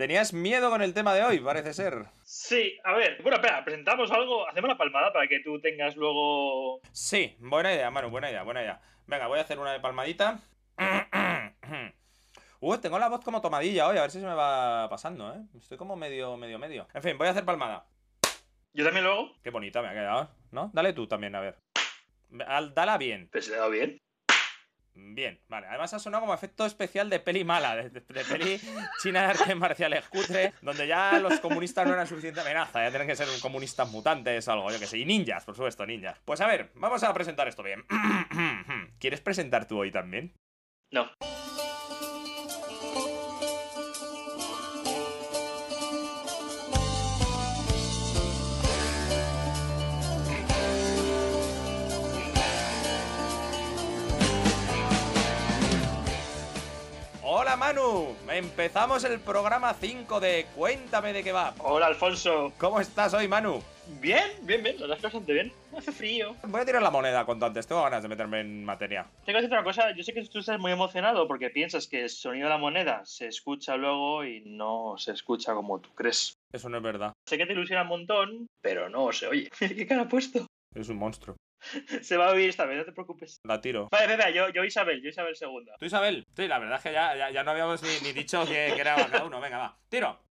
Tenías miedo con el tema de hoy, parece ser. Sí, a ver, bueno, espera, presentamos algo, hacemos la palmada para que tú tengas luego... Sí, buena idea, Manu, buena idea, buena idea. Venga, voy a hacer una de palmadita. Uh, tengo la voz como tomadilla hoy, a ver si se me va pasando, ¿eh? Estoy como medio, medio, medio. En fin, voy a hacer palmada. Yo también luego. Qué bonita me ha quedado, ¿no? Dale tú también, a ver. Al- Dala bien. Pues se ha dado bien. Bien, vale. Además ha sonado como efecto especial de peli mala, de, peli china de artes marciales cutre, donde ya los comunistas no eran suficiente amenaza, ya tienen que ser comunistas mutantes o algo, yo que sé. Y ninjas, por supuesto, ninjas. Pues a ver, vamos a presentar esto bien. ¿Quieres presentar tú hoy también? No. Hola Manu, empezamos el programa 5 de Cuéntame de qué va. Hola, Alfonso. ¿Cómo estás hoy, Manu? Bien, bien, bien, es que bastante bien. Hace frío. Voy a tirar la moneda cuanto antes, tengo ganas de meterme en materia. Tengo que decirte una cosa, yo sé que tú estás muy emocionado porque piensas que el sonido de la moneda se escucha luego y no se escucha como tú crees. Eso no es verdad, Sé que te ilusiona un montón, pero no se oye. ¿Qué cara ha puesto? es un monstruo. Se va a oír esta vez, no te preocupes. La tiro. Vale, vale, yo, yo Isabel, yo Isabel segunda. ¿Tú, Isabel? Sí, la verdad es que ya, ya, ya no habíamos ni, ni dicho que, que era cada uno. Venga, va. Tiro.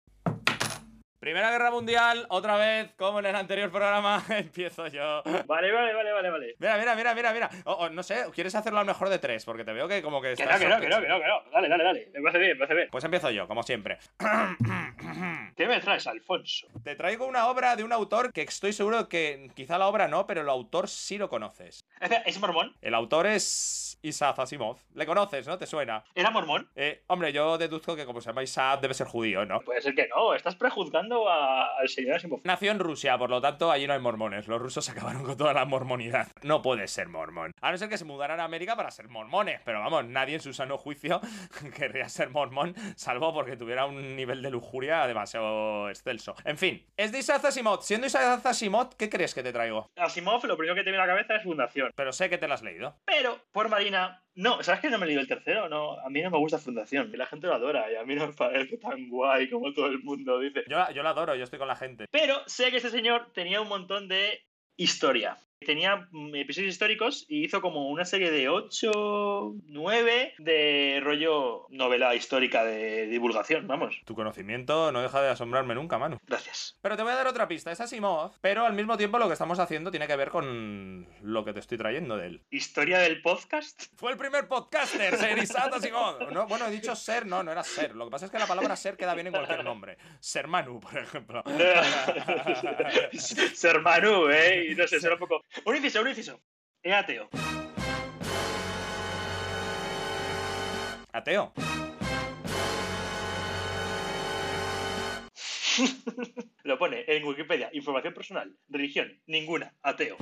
Primera Guerra Mundial, otra vez, como en el anterior programa, empiezo yo. Vale, vale, vale, vale, vale. Mira, mira, mira, mira, mira. O- o no sé, ¿quieres hacerlo al mejor de tres? Porque te veo que como que Que estás no, que no, que no, que no, que no. Dale, dale, dale. Me parece bien, me parece bien. Pues empiezo yo, como siempre. ¿Qué me traes, Alfonso? Te traigo una obra de un autor que estoy seguro que quizá la obra no, pero el autor sí lo conoces. ¿Es mormón? El autor es Isaac Asimov. Le conoces, ¿no? ¿Te suena? ¿Era mormón? Eh, hombre, yo deduzco que como se llama Isaac debe ser judío, ¿no? Puede ser que no, estás prejuzgando a- al señor Asimov. Nació en Rusia, por lo tanto allí no hay mormones. Los rusos acabaron con toda la mormonidad. No puede ser mormón. A no ser que se mudaran a América para ser mormones. Pero vamos, nadie en su sano juicio querría ser mormón, salvo porque tuviera un nivel de lujuria demasiado excelso. En fin, es de Isaac Asimov. Siendo Isaac Asimov, ¿qué crees que te traigo? Asimov, lo primero que te viene a la cabeza es Fundación. Pero sé que te la has leído. Pero, por Marina, no, ¿sabes que no me he leído el tercero? No, a mí no me gusta Fundación. La gente lo adora y a mí no me parece tan guay como todo el mundo dice. Yo, yo la adoro, yo estoy con la gente. Pero sé que este señor tenía un montón de historia. Tenía mm, episodios históricos y hizo como una serie de 8, 9 de rollo novela histórica de divulgación, vamos. Tu conocimiento no deja de asombrarme nunca, Manu. Gracias. Pero te voy a dar otra pista, es Asimov, pero al mismo tiempo lo que estamos haciendo tiene que ver con lo que te estoy trayendo de él. ¿Historia del podcast? Fue el primer podcaster, ser Isaac Asimov. No, bueno, he dicho ser, no, no era ser. Lo que pasa es que la palabra ser queda bien en cualquier nombre. Ser Manu, por ejemplo. Ser Manu, ¿eh? Y no sé, será un poco... Un inciso, un inciso. Es ateo. Ateo. Lo pone en Wikipedia. Información personal. Religión. Ninguna. Ateo.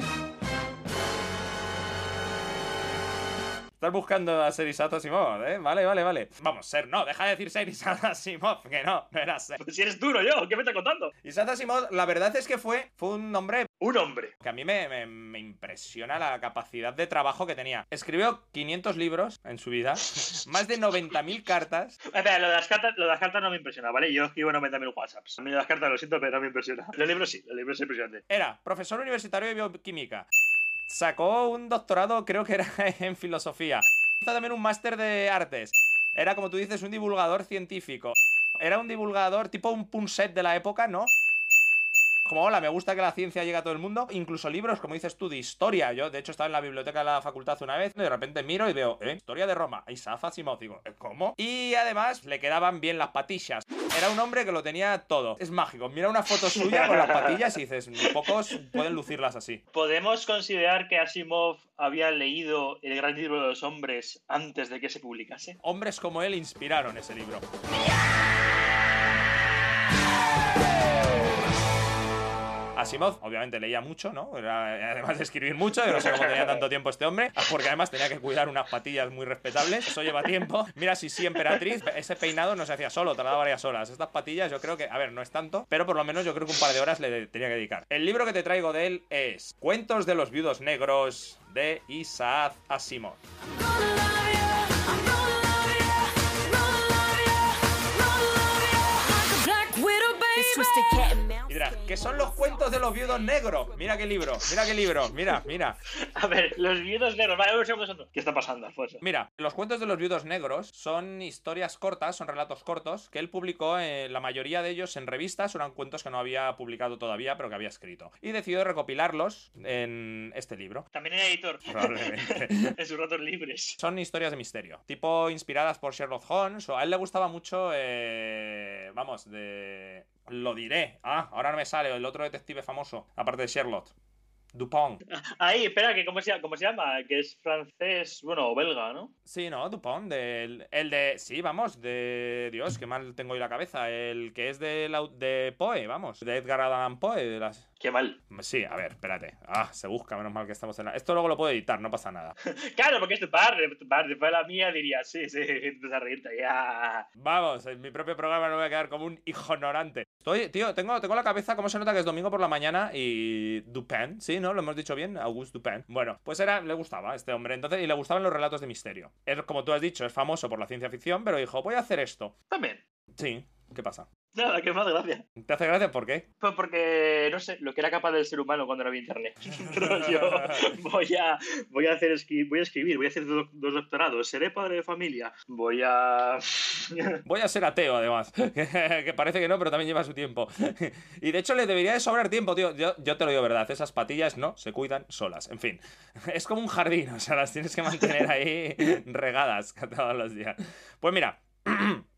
Estás buscando a ser Asimov, ¿eh? Vale, vale, vale. Vamos, ser, no, deja de decir ser Asimov, que no, no era ser. Pues si eres duro yo, ¿qué me estás contando? Isaac Asimov, la verdad es que fue, fue un nombre Un hombre. que a mí me, me- me impresiona la capacidad de trabajo que tenía. Escribió 500 libros en su vida, más de 90.000 cartas. Espera, lo de las cartas, lo de las cartas no me impresiona, ¿vale? Yo escribo 90.000 WhatsApps. A mí las cartas lo siento, pero no me impresiona. Los libros sí, los libros es impresionante. Era profesor universitario de bioquímica. Sacó un doctorado, creo que era en filosofía. Hizo también un máster de artes. Era, como tú dices, un divulgador científico. Era un divulgador tipo un punset de la época, ¿no? Como, hola, me gusta que la ciencia llegue a todo el mundo. Incluso libros, como dices tú, de historia. Yo, de hecho, estaba en la biblioteca de la facultad una vez. Y de repente miro y veo, ¿eh? Historia de Roma. Isaac Asimov. Digo, ¿eh, ¿cómo? Y además, le quedaban bien las patillas. Era un hombre que lo tenía todo. Es mágico. Mira una foto suya con las patillas y dices, pocos pueden lucirlas así. ¿Podemos considerar que Asimov había leído El gran libro de los hombres antes de que se publicase? Hombres como él inspiraron ese libro. Asimov, obviamente leía mucho, ¿no? Además de escribir mucho, yo no sé cómo tenía tanto tiempo este hombre, porque además tenía que cuidar unas patillas muy respetables. Eso lleva tiempo. Mira, si sí, emperatriz, ese peinado no se hacía solo, tardaba varias horas. Estas patillas, yo creo que, a ver, no es tanto, pero por lo menos yo creo que un par de horas le tenía que dedicar. El libro que te traigo de él es Cuentos de los viudos negros de Isaac Asimov. Dirás, ¿qué son los cuentos de los viudos negros? Mira qué libro, mira qué libro, mira, mira. A ver, los viudos negros. Vale, un segundo, un segundo. ¿Qué está pasando, Alfonso? Mira, los cuentos de los viudos negros son historias cortas, son relatos cortos, que él publicó, eh, la mayoría de ellos en revistas, eran cuentos que no había publicado todavía, pero que había escrito. Y decidió recopilarlos en este libro. También era editor. Probablemente. en sus ratos libres. Son historias de misterio, tipo inspiradas por Sherlock Holmes, o a él le gustaba mucho, eh, vamos, de... Lo diré. Ah, ahora no me sale el otro detective famoso, aparte de Sherlock. Dupont. Ahí, espera, que ¿cómo se, ¿cómo se llama? Que es francés, bueno, o belga, ¿no? Sí, no, Dupont, del, el de... Sí, vamos, de... Dios, qué mal tengo hoy la cabeza. El que es de, la- de Poe, vamos, de Edgar Allan Poe. De las... Qué mal. Sí, a ver, espérate. Ah, se busca, menos mal que estamos en la... Esto luego lo puedo editar, no pasa nada. Claro, porque es tu padre, tu padre. Si fuera la mía, diría, sí, sí, empiezas a ya. Vamos, en mi propio programa no voy a quedar como un ignorante. Estoy, tío, tengo, tengo la cabeza, ¿cómo se nota que es domingo por la mañana? Y Dupin, sí, ¿no? Lo hemos dicho bien, Auguste Dupin. Bueno, pues era, le gustaba a este hombre, entonces, y le gustaban los relatos de misterio. Es, como tú has dicho, es famoso por la ciencia ficción, pero dijo, voy a hacer esto. También. Sí, ¿qué pasa? Nada, que más gracia. ¿Te hace gracia? ¿Por qué? Pues porque, no sé, lo que era capaz del ser humano cuando no había internet. Rollo, voy a, voy a hacer voy a escribir, voy a hacer dos, dos doctorados, seré padre de familia, voy a... Voy a ser ateo, además. que parece que no, pero también lleva su tiempo. y de hecho le debería de sobrar tiempo, tío. Yo, yo te lo digo verdad, esas patillas no se cuidan solas. En fin, es como un jardín, o sea, las tienes que mantener ahí regadas todos los días. Pues mira.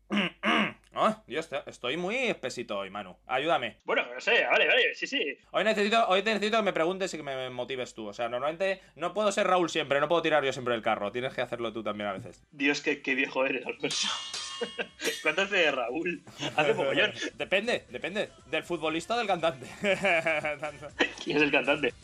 Dios, te- estoy muy espesito hoy, Manu. Ayúdame. Bueno, no sé, vale, vale, sí, sí. Hoy necesito, hoy necesito que me preguntes y que me motives tú. O sea, normalmente no puedo ser Raúl siempre, no puedo tirar yo siempre el carro. Tienes que hacerlo tú también a veces. Dios, qué, qué viejo eres, Alfonso. ¿Cuánto hace de Raúl? Hace mogollón. Depende, depende. ¿Del futbolista o del cantante? ¿Quién es el cantante?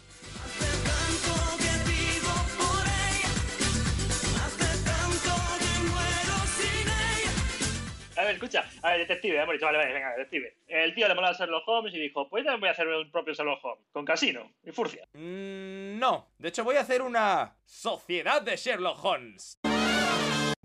Ver, escucha. A ver, detective, hemos dicho, vale, vale, venga, detective. El tío le molaba Sherlock Holmes y dijo, pues también voy a hacer un propio Sherlock Holmes, con casino y furcia. Mm, no. De hecho, voy a hacer una sociedad de Sherlock Holmes.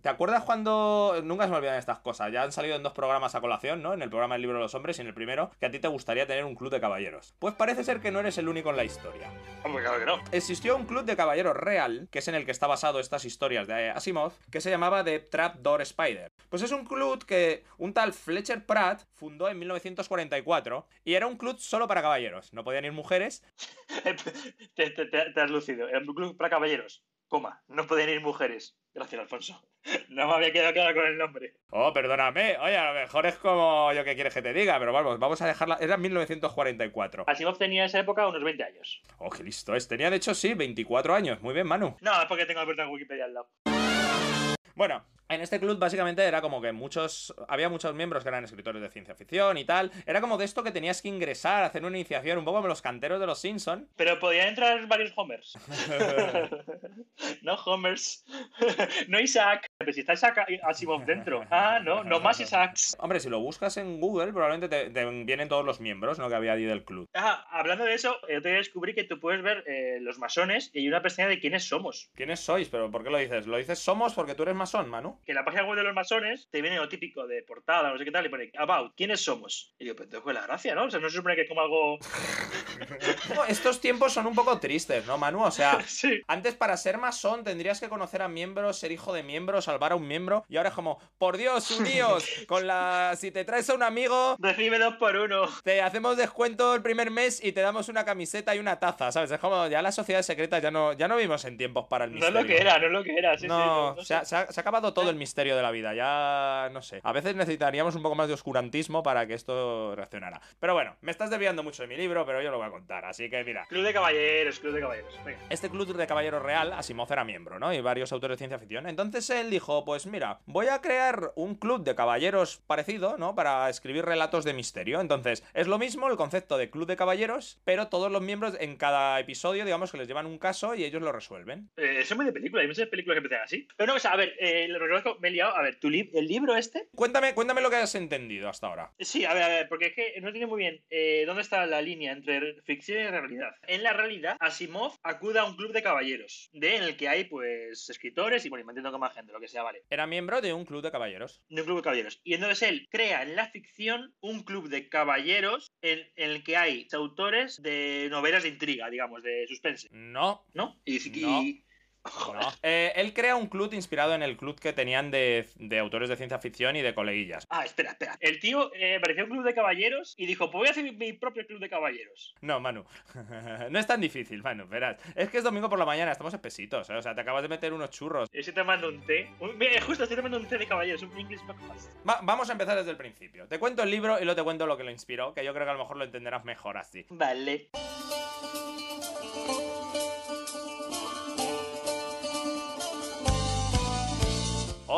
¿Te acuerdas cuando.? Nunca se me olvidan estas cosas. Ya han salido en dos programas a colación, ¿no? En el programa El libro de los hombres y en el primero, que a ti te gustaría tener un club de caballeros. Pues parece ser que no eres el único en la historia. Hombre, claro que no. Existió un club de caballeros real, que es en el que está basado estas historias de Asimov, que se llamaba The Trapdoor Spider. Pues es un club que un tal Fletcher Pratt fundó en 1944 y era un club solo para caballeros. No podían ir mujeres. te, te- has lucido. Era un club para caballeros. Coma. No pueden ir mujeres. Gracias, Alfonso. No me había quedado claro con el nombre. Oh, perdóname. Oye, a lo mejor es como yo que quieres que te diga, pero vamos, vamos a dejarla. Era 1944. Asimov tenía en esa época unos 20 años. Oh, qué listo es. Tenía de hecho, sí, 24 años. Muy bien, Manu. No, es porque tengo abierto en Wikipedia al lado. Bueno, en este club básicamente era como que muchos. Había muchos miembros que eran escritores de ciencia ficción y tal. Era como de esto que tenías que ingresar, hacer una iniciación, un poco como los canteros de los Simpson. Pero podían entrar varios Homers. no Homers. no Isaac. Pero si está Isaac Asimov dentro. Ah, no, no más Isaacs. Hombre, si lo buscas en Google, probablemente te, te vienen todos los miembros, ¿no? Que había allí del club. Ah, hablando de eso, yo te descubrí que tú puedes ver eh, los masones y hay una pestaña de quiénes somos. ¿Quiénes sois? ¿Pero por qué lo dices? ¿Lo dices somos porque tú eres masón, Manu? Que en la página web de los masones te viene lo típico de portada, no sé qué tal, y pone About, ¿quiénes somos? Y digo, pero tengo la gracia, ¿no? O sea, no se supone que es como algo. No, estos tiempos son un poco tristes, ¿no, Manu? O sea, sí. Antes para ser masón tendrías que conocer a miembros, ser hijo de miembro, salvar a un miembro y ahora es como, por Dios, uníos, con la si te traes a un amigo Recibe dos por uno. te hacemos descuento el primer mes y te damos una camiseta y una taza, ¿sabes? Es como ya las sociedades secretas ya no ya no vivimos en tiempos para el No es misterio. lo que era, no es lo que era. Sí, sí, no, no se, ha, sé. se ha- se ha acabado todo el misterio de la vida. Ya no sé. A veces necesitaríamos un poco más de oscurantismo para que esto reaccionara. Pero bueno, me estás desviando mucho de mi libro, pero yo lo voy a contar. Así que mira. Club de caballeros, club de caballeros. Venga. Este club de caballeros real, Asimov era miembro, ¿no? Y varios autores de ciencia ficción. Entonces él dijo, pues mira, voy a crear un club de caballeros parecido, ¿no? Para escribir relatos de misterio. Entonces, es lo mismo el concepto de club de caballeros, pero todos los miembros en cada episodio, digamos que les llevan un caso y ellos lo resuelven. Eh, eso es muy de película, hay muchas películas que empiezan así. Pero no, o sea, a ver, eh, lo me he liado. A ver, ¿tu lib- ¿el libro este? Cuéntame, cuéntame lo que has entendido hasta ahora. Sí, a ver, a ver, porque es que no tiene muy bien eh, dónde está la línea entre ficción y realidad. En la realidad, Asimov acude a un club de caballeros, de en el que hay, pues, escritores y, bueno, me entiendo que más gente, lo que sea, vale. Era miembro de un club de caballeros. De un club de caballeros. Y entonces él crea en la ficción un club de caballeros en, en el que hay autores de novelas de intriga, digamos, de suspense, No, ¿no? Y, y- No. Joder. no. Eh, él crea un club inspirado en el club que tenían de, de autores de ciencia ficción y de coleguillas. Ah, espera, espera. El tío eh, apareció un club de caballeros y dijo, pues voy a hacer mi, mi propio club de caballeros. No, Manu. no es tan difícil, Manu, verás. Es que es domingo por la mañana, estamos espesitos, ¿eh? O sea, te acabas de meter unos churros. Ese te mando un té. Un- mira, justo estoy tomando un té de caballeros, un English breakfast. Va- vamos a empezar desde el principio. Te cuento el libro y luego te cuento lo que lo inspiró, que yo creo que a lo mejor lo entenderás mejor así. Vale.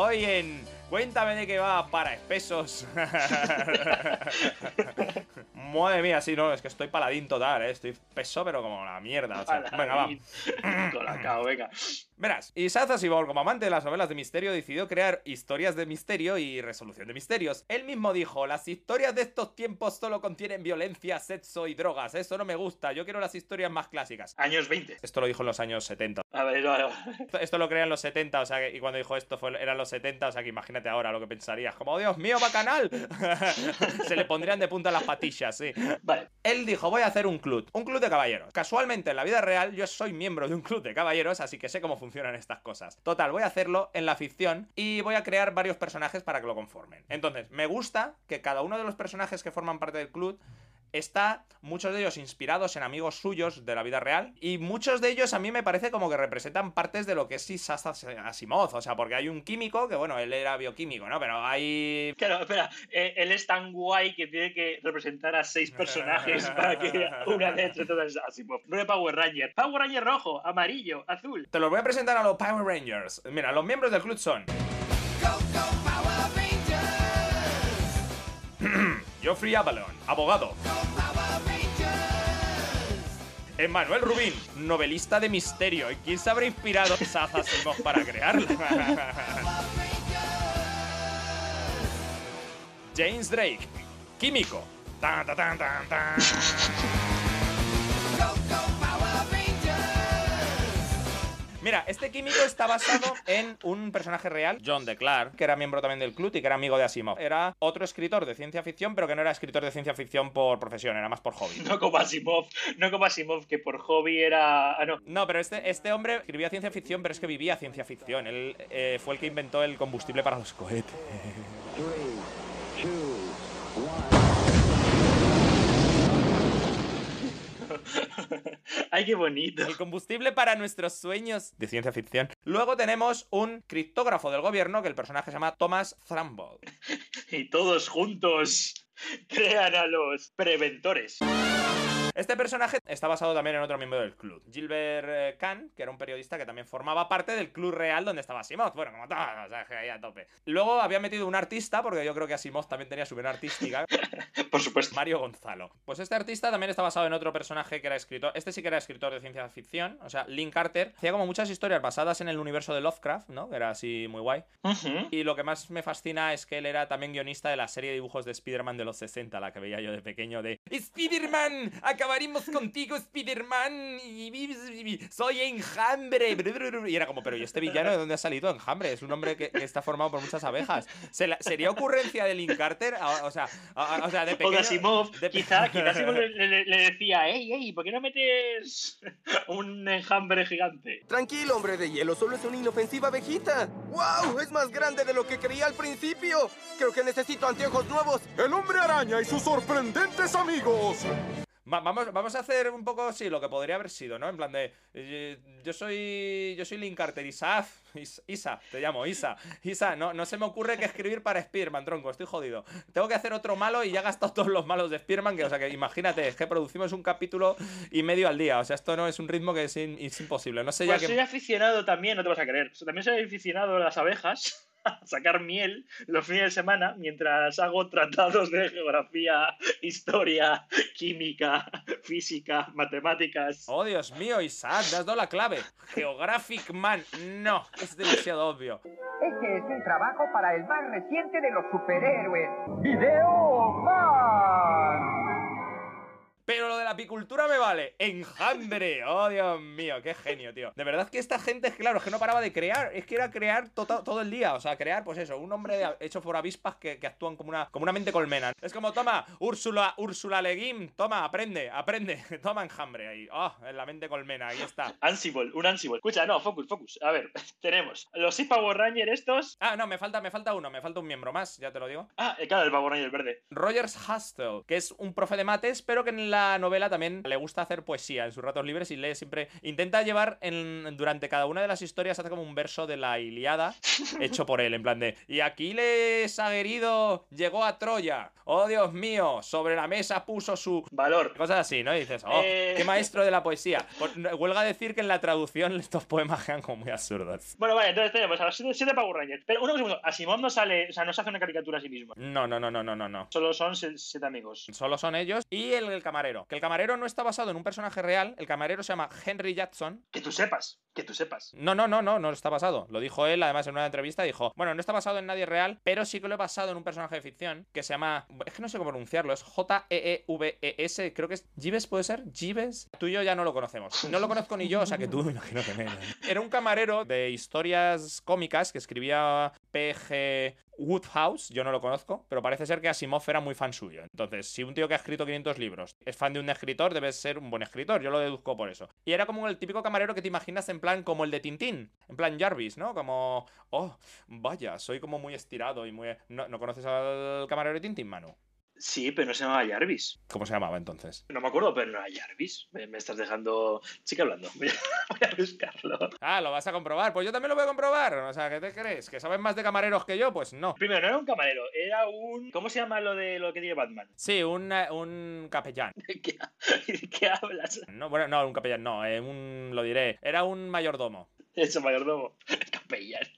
Hoy en Cuéntame de qué va para espesos. Madre mía, sí, no, es que estoy paladín total, ¿eh? Estoy peso, pero como la mierda. o sea, venga, va. Colacao, venga. Verás, Isaac Asimov, como amante de las novelas de misterio, decidió crear historias de misterio y resolución de misterios. Él mismo dijo, las historias de estos tiempos solo contienen violencia, sexo y drogas. Eso no me gusta, yo quiero las historias más clásicas. Años 20. Esto lo dijo en los años 70. A ver. Esto, esto lo creía en los 70, o sea, que, y cuando dijo esto fue, eran los 70, o sea, que imagínate ahora lo que pensarías. Como, Dios mío, bacanal. Se le pondrían de punta las patillas, sí. Vale. Él dijo, voy a hacer un club, un club de caballeros. Casualmente, en la vida real, yo soy miembro de un club de caballeros, así que sé cómo estas cosas. Total, voy a hacerlo en la ficción y voy a crear varios personajes para que lo conformen. Entonces, me gusta que cada uno de los personajes que forman parte del club está, muchos de ellos inspirados en amigos suyos de la vida real, y muchos de ellos a mí me parece como que representan partes de lo que es Isaac Asimov, o sea, porque hay un químico, que bueno, él era bioquímico, ¿no? Pero hay Claro, espera. eh, él es tan guay que tiene que representar a seis personajes para que una de entre todas Asimov. No Power Ranger. Power Ranger rojo, amarillo, azul. Te los voy a presentar a los Power Rangers. Mira, los miembros del club son. Geoffrey Avalon, abogado. Emmanuel Rubin, novelista de misterio. ¿Y quién se habrá inspirado a Isaac Asimov para crearla? James Drake, químico. Mira, este químico está basado en un personaje real, John de Clark, que era miembro también del club y que era amigo de Asimov. Era otro escritor de ciencia ficción, pero que no era escritor de ciencia ficción por profesión, era más por hobby. No como Asimov. No como Asimov, que por hobby era. Ah, no. No, pero este, este hombre escribía ciencia ficción, pero es que vivía ciencia ficción. Él eh, fue el que inventó el combustible para los cohetes. Ay, qué bonito. El combustible para nuestros sueños de ciencia ficción. Luego tenemos un criptógrafo del gobierno, que el personaje se llama Thomas Thramble. Y todos juntos crean a los preventores. Este personaje está basado también en otro miembro del club, Gilbert eh, Kahn, que era un periodista que también formaba parte del club real donde estaba Asimov. Bueno, como todos, o sea, que ahí a tope. Luego había metido un artista, porque yo creo que Asimov también tenía su vena artística, Por supuesto. Mario Gonzalo. Pues este artista también está basado en otro personaje que era escritor. Este sí que era escritor de ciencia ficción, o sea, Lynn Carter. Hacía como muchas historias basadas en el universo de Lovecraft, ¿no? Que era así muy guay. Y lo que más me fascina es que él era también guionista de la serie de dibujos de Spider-Man de los 60, la que veía yo de pequeño de ¡Spider-Man! ¡Acabaremos contigo, Spider-Man! Y- y- y- ¡Soy enjambre! Y era como, pero ¿y este villano de dónde ha salido enjambre? Es un hombre que, que está formado por muchas abejas. ¿Se la- ¿Sería ocurrencia de Lynn Carter? A- O sea, a- o sea de O pequeño... de Asimov, de- quizá, quizá Asimov le, le- le decía, ey, ey, ¿por qué no metes un enjambre gigante? Tranquilo, hombre de hielo, solo es una inofensiva abejita. ¡Wow! Es más grande de lo que creía al principio. Creo que necesito anteojos nuevos. El hombre araña y sus sorprendentes amigos. Va- vamos, vamos a hacer un poco, sí, lo que podría haber sido, ¿no? En plan de. eh, Yo soy. Yo soy Lynn Carter, Isa. Is- Isa, te llamo, Isa. Isa, no, no se me ocurre que escribir para Spearman, tronco, estoy jodido. Tengo que hacer otro malo y ya he gastado todos los malos de Spearman, que, o sea, que imagínate, es que producimos un capítulo y medio al día. O sea, esto no es un ritmo que es, in- es imposible. No sé ya Pues que. soy aficionado también, no te vas a creer. También soy aficionado a las abejas, a sacar miel los fines de semana mientras hago tratados de geografía, historia, química, física, matemáticas. Oh, Dios mío, Isaac, te has dado la clave. Geographic Man. No, es demasiado obvio. Este es un trabajo para el más reciente de los superhéroes. ¡Video Man! Pero lo de la apicultura me vale. Enjambre. Oh, Dios mío, qué genio, tío. De verdad que esta gente, claro, es que no paraba de crear. Es que era crear to- to- todo el día. O sea, crear, pues eso, un hombre de- hecho por avispas que, que actúan como una, como una mente colmena. Es como, toma, Úrsula, Úrsula Leguim, toma, aprende, aprende. Toma enjambre ahí. Oh, en la mente colmena, ahí está. Ansible, un Ansible. Escucha, no, focus, focus. A ver, tenemos los Six Power Rangers estos. Ah, no, me falta, me falta uno, me falta un miembro más, ya te lo digo. Ah, eh, claro, el Power Ranger verde. Rogers Hustle, que es un profe de mates, pero que en la novela también le gusta hacer poesía en sus ratos libres y lee siempre. Intenta llevar en, durante cada una de las historias, hace como un verso de la Iliada hecho por él, en plan de. Y Aquiles aguerrido llegó a Troya. Oh Dios mío, sobre la mesa puso su. Valor. Cosas así, ¿no? Y dices, oh, Eh. qué maestro de la poesía. Pues, huelga decir que en la traducción estos poemas quedan como muy absurdos. Bueno, vale, entonces tenemos a los 7 Power Rangers. Pero un segundo, Asimov no sale, o sea, no se hace una caricatura a sí mismo. No, no, no, no, no, no, no. Solo son 7 amigos. Solo son ellos y el, el camarero. Que el camarero no está basado en un personaje real. El camarero se llama Henry Jackson. Que tú sepas, que tú sepas. No, no, no, no, no está basado. Lo dijo él, además, en una entrevista. Dijo, bueno, no está basado en nadie real, pero sí que lo he basado en un personaje de ficción que se llama. Es que no sé cómo pronunciarlo. Es J-E-E-V-E-S. Creo que es. ¿Gives puede ser? ¿Gives? Tú y yo ya no lo conocemos. No lo conozco ni yo, o sea que tú me imagino que menos. Era un camarero de historias cómicas que escribía P.G. Woodhouse, yo no lo conozco, pero parece ser que Asimov era muy fan suyo. Entonces, si un tío que ha escrito 500 libros es fan de un escritor, debe ser un buen escritor, yo lo deduzco por eso. Y era como el típico camarero que te imaginas en plan como el de Tintín, en plan Jarvis, ¿no? Como, oh, vaya, soy como muy estirado y muy... ¿No, ¿no conoces al camarero de Tintín, Manu? Sí, pero no se llamaba Jarvis. ¿Cómo se llamaba entonces? No me acuerdo, pero no era Jarvis. Me, me estás dejando. Sigue hablando. Voy a, voy a buscarlo. Ah, lo vas a comprobar. Pues yo también lo voy a comprobar. O sea, ¿qué te crees? ¿Que sabes más de camareros que yo? Pues no. Primero, no era un camarero, era un. ¿Cómo se llama lo de lo que tiene Batman? Sí, un, eh, un capellán. ¿De qué, de qué hablas? No, bueno, no, un capellán, no, eh, un, lo diré. Era un mayordomo. Ese mayordomo. Capellán.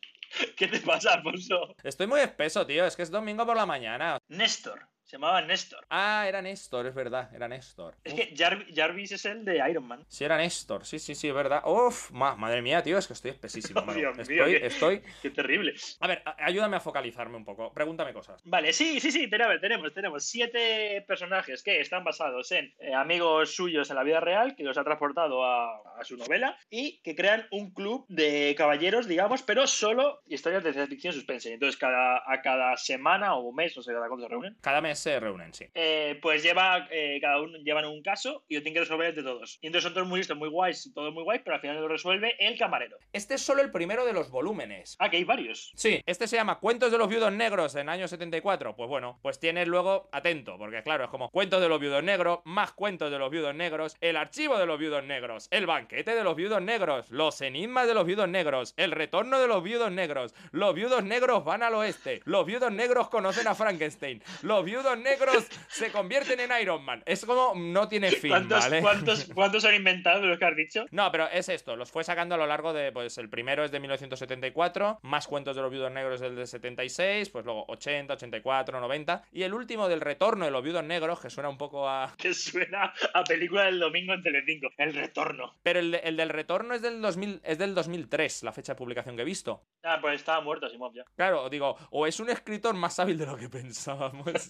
¿Qué te pasa, Alfonso? Estoy muy espeso, tío. Es que es domingo por la mañana. Néstor. Se llamaba Néstor. Ah, era Néstor, es verdad, era Néstor. Es que Jar- Jarvis es el de Iron Man. Sí, era Néstor, sí, sí, sí, es verdad. Uf, ma- madre mía, tío, es que estoy espesísimo. Oh, mío, estoy, qué- estoy. Qué terrible. A ver, ayúdame a focalizarme un poco. Pregúntame cosas. Vale, sí, sí, sí, tenemos, tenemos, tenemos siete personajes que están basados en eh, amigos suyos en la vida real, que los ha transportado a, a su novela, y que crean un club de caballeros, digamos, pero solo historias de ciencia ficción suspense. Entonces, cada, a cada semana o mes, no sé cada cuánto se reúnen, Cada mes se reúnen, sí. eh, pues lleva, eh, cada uno llevan un caso y lo tienen que resolver entre todos. Y entonces son todos muy listos, muy guays, todos muy guays, pero al final lo resuelve el camarero. Este es solo el primero de los volúmenes. Ah, que hay varios. Sí, este se llama Cuentos de los Viudos Negros en año 74. Pues bueno, pues tienes luego, atento, porque claro, es como Cuentos de los Viudos Negros, más Cuentos de los Viudos Negros, el archivo de los Viudos Negros, el banquete de los Viudos Negros, los enigmas de los Viudos Negros, el retorno de los Viudos Negros, los Viudos Negros van al oeste, los Viudos Negros conocen a Frankenstein, los Viudos Negros se convierten en Iron Man. Es como, no tiene fin, ¿Cuántos, ¿vale? cuántos, ¿Cuántos han inventado de los que has dicho? No, pero es esto, los fue sacando a lo largo de, pues el primero es de 1974, más cuentos de los viudos negros del de 76, pues luego 80, 84, 90, y el último del retorno de los viudos negros, que suena un poco a... Que suena a película del domingo en Telecinco. El retorno. Pero el, de- el del retorno es del, 2000, es del 2003, la fecha de publicación que he visto. Ah, pues estaba muerto ya. Claro, digo, o es un escritor más hábil de lo que pensábamos,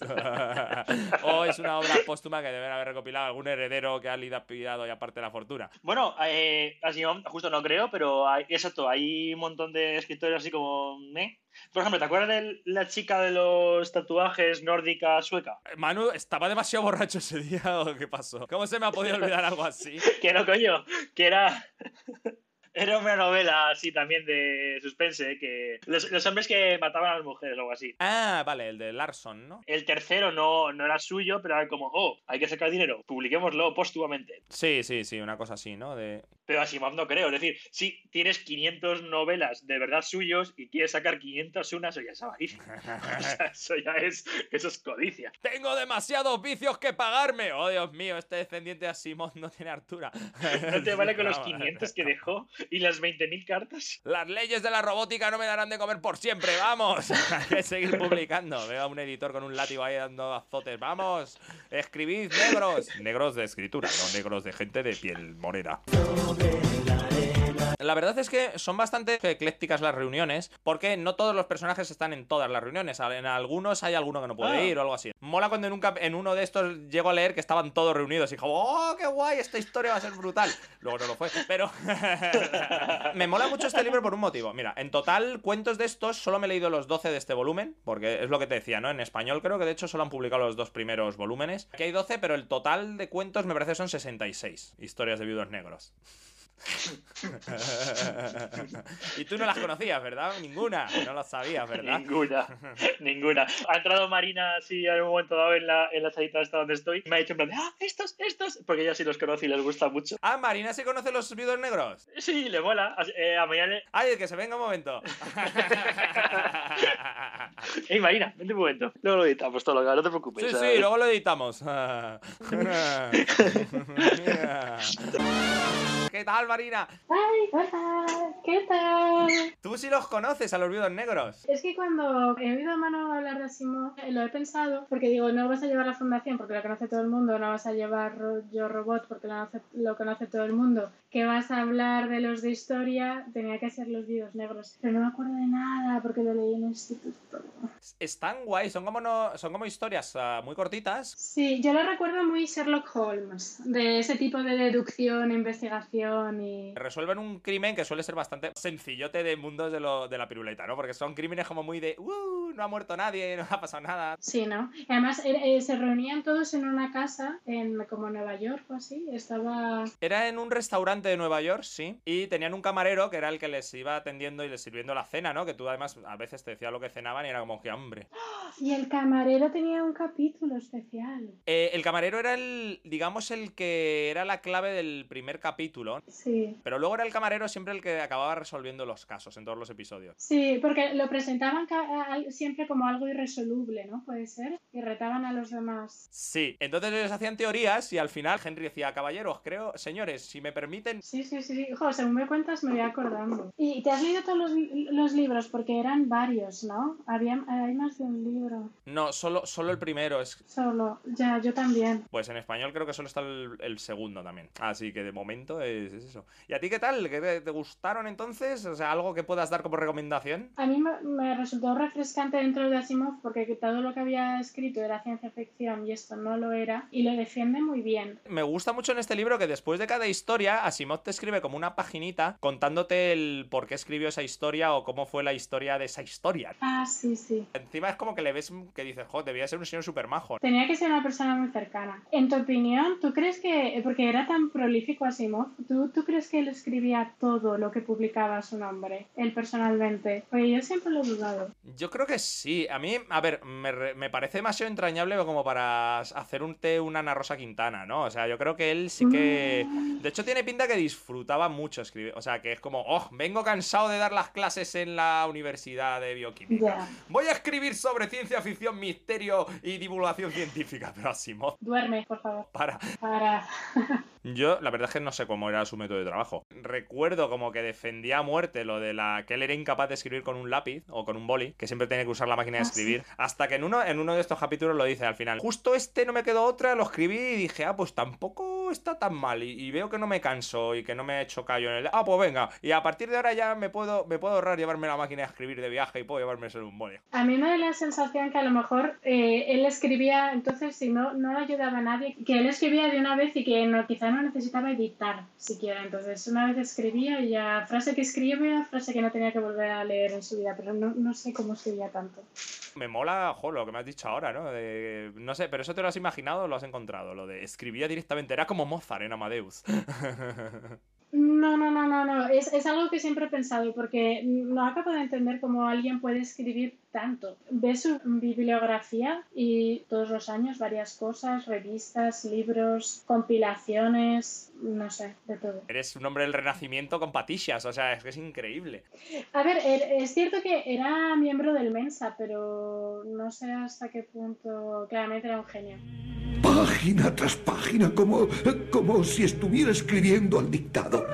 o es una obra póstuma que deben haber recopilado algún heredero que ha lidapidado y aparte la fortuna. Bueno, eh, Asimov, justo no creo, pero hay, exacto, hay un montón de escritores así como... ¿eh? Por ejemplo, ¿te acuerdas de la chica de los tatuajes nórdica sueca? Manu, ¿estaba demasiado borracho ese día o qué pasó? ¿Cómo se me ha podido olvidar algo así? Que no, coño, que era... Era una novela así también de suspense, que los, los hombres que mataban a las mujeres o algo así. Ah, vale, el de Larson, ¿no? El tercero no, no era suyo, pero era como, oh, hay que sacar dinero, publiquémoslo póstumamente. Sí, sí, sí, una cosa así, ¿no? De... Pero Asimov no creo. Es decir, si tienes 500 novelas de verdad suyos y quieres sacar 501, eso ya es avaricia. O sea, eso ya es, eso es codicia. ¡Tengo demasiados vicios que pagarme! ¡Oh, Dios mío! Este descendiente de Asimov no tiene altura. No te vale con los No, 500 que dejó y las 20.000 cartas. Las leyes de la robótica no me darán de comer por siempre, vamos. Hay que seguir publicando. Veo a un editor con un látigo ahí dando azotes. Vamos, escribid negros. Negros de escritura, no negros de gente de piel morena. La verdad es que son bastante eclécticas las reuniones, porque no todos los personajes están en todas las reuniones. En algunos hay alguno que no puede Ah. ir o algo así. Mola cuando en, un en uno de estos llego a leer que estaban todos reunidos y dijo, ¡oh, qué guay! Esta historia va a ser brutal. Luego no lo fue, pero me mola mucho este libro por un motivo. Mira, en total, cuentos de estos solo me he leído los 12 de este volumen, porque es lo que te decía, ¿no? En español creo que de hecho solo han publicado los dos primeros volúmenes. Aquí hay 12, pero el total de cuentos me parece que son 66 historias de viudos negros. Y tú no las conocías, ¿verdad? Ninguna. No las sabías, ¿verdad? Ninguna, ninguna. Ha entrado Marina así en un momento dado en la, en la salita esta donde estoy. y Me ha dicho en plan, de, ah, estos, estos. Porque ella sí los conoce y les gusta mucho. Ah, Marina sí conoce los viudos negros. Sí, le mola. Eh, a Marina le... Ay, que se venga un momento. Ey, Marina, vente un momento. Luego lo editamos todo lo que no te preocupes. Sí, ¿sabes? sí, luego lo editamos. ¿Qué tal, Marina? ¡Ay, hola! ¿Qué tal? Tú sí los conoces a los viudos negros. Es que cuando he oído a Manu hablar de Asimov, eh, lo he pensado, porque digo, no vas a llevar la fundación porque lo conoce todo el mundo, no vas a llevar Yo Robot porque lo conoce, lo conoce todo el mundo, que vas a hablar de los de historia, tenía que ser los viudos negros. Pero no me acuerdo de nada porque lo leí en el instituto. Están guay, son como, no, son como historias ah, muy cortitas. Sí, yo lo recuerdo muy Sherlock Holmes, de ese tipo de deducción, investigación y... Resuelven un crimen que suele ser bastante sencillote de mundos de, lo, de la piruleta, ¿no? Porque son crímenes como muy de, uh, no ha muerto nadie, no ha pasado nada. Sí, ¿no? Y Además, eh, eh, se reunían todos en una casa, en como Nueva York o así. Estaba. Era en un restaurante de Nueva York, sí, y tenían un camarero que era el que les iba atendiendo y les sirviendo la cena, ¿no? Que tú además a veces te decía lo que cenaban y era como que hambre. Y el camarero tenía un capítulo especial. Eh, el camarero era el, digamos, el que era la clave del primer capítulo, Sí. pero luego era el camarero siempre el que acababa resolviendo los casos en todos los episodios. Sí, porque lo presentaban siempre como algo irresoluble, ¿no? Puede ser. Y retaban a los demás. Sí, entonces ellos hacían teorías y al final Henry decía, caballeros, creo, señores, si me permiten... Sí, sí, sí. Jo, según me cuentas, me voy acordando. ¿Y te has leído todos los, los libros? Porque eran varios, ¿no? Había, hay más de un libro. No, solo, solo el primero es... Solo. Ya, yo también. Pues en español creo que solo está el, el segundo también. Así que de momento es, es eso. ¿Y a ti qué tal? ¿Qué te, te gustaron entonces? O sea, algo que puedas dar como recomendación. A mí me, me resultó refrescante dentro de Asimov porque todo lo que había escrito era ciencia ficción y esto no lo era y lo defiende muy bien. Me gusta mucho en este libro que después de cada historia, Asimov te escribe como una paginita contándote el por qué escribió esa historia o cómo fue la historia de esa historia. Ah, sí, sí. Encima es como que le ves que dices, joder, debía ser un señor súper majo. Tenía que ser una persona muy cercana. En tu opinión, ¿tú crees que, porque era tan prolífico Asimov, ¿tú, tú crees que él escribía todo lo que publicaba a su nombre, él personalmente? Porque yo siempre lo he dudado. Yo creo que sí. A mí, a ver, me, me parece demasiado entrañable como para hacer un té una Ana Rosa Quintana, ¿no? O sea, yo creo que él sí que... De hecho, tiene pinta que disfrutaba mucho escribir. O sea, que es como, oh, vengo cansado de dar las clases en la Universidad de Bioquímica. Voy a escribir sobre ciencia ficción, misterio y divulgación científica. Pero Asimov, Duerme, por favor. para. Para. Yo, la verdad es que no sé cómo era su método de trabajo. Recuerdo como que defendía a muerte lo de la que él era incapaz de escribir con un lápiz o con un boli, que siempre tenía que usar la máquina de Ah, escribir. Hasta que en uno, en uno de estos capítulos lo dice al final. Justo este no me quedó otra, lo escribí y dije, ah, pues tampoco está tan mal. Y, y veo que no me canso y que no me ha hecho callo en el. Ah, pues venga. Y a partir de ahora ya me puedo, me puedo ahorrar llevarme la máquina de escribir de viaje y puedo llevarme solo un boli. A mí me da la sensación que a lo mejor eh, él escribía, entonces si no, no le ayudaba a nadie, que él escribía de una vez y que no, quizá no necesitaba editar siquiera. Entonces una vez escribía y ya frase que escribía, frase que no tenía que volver a leer en su vida, pero no, no sé cómo escribía tanto. Me mola, jo, lo que me has dicho ahora, ¿no? De- no sé, pero eso te lo has imaginado o lo has encontrado. Lo de escribía directamente. Era como Mozart en Amadeus. No, no, no, no, no. Es, es algo que siempre he pensado porque no acabo de entender cómo alguien puede escribir tanto. Ves su bibliografía y todos los años varias cosas, revistas, libros, compilaciones, no sé, de todo. Eres un hombre del renacimiento con patillas, o sea, es que es increíble. A ver, er- es cierto que era miembro del Mensa, pero no sé hasta qué punto. Claramente era un genio. Página tras página, como, como si estuviera escribiendo al dictado.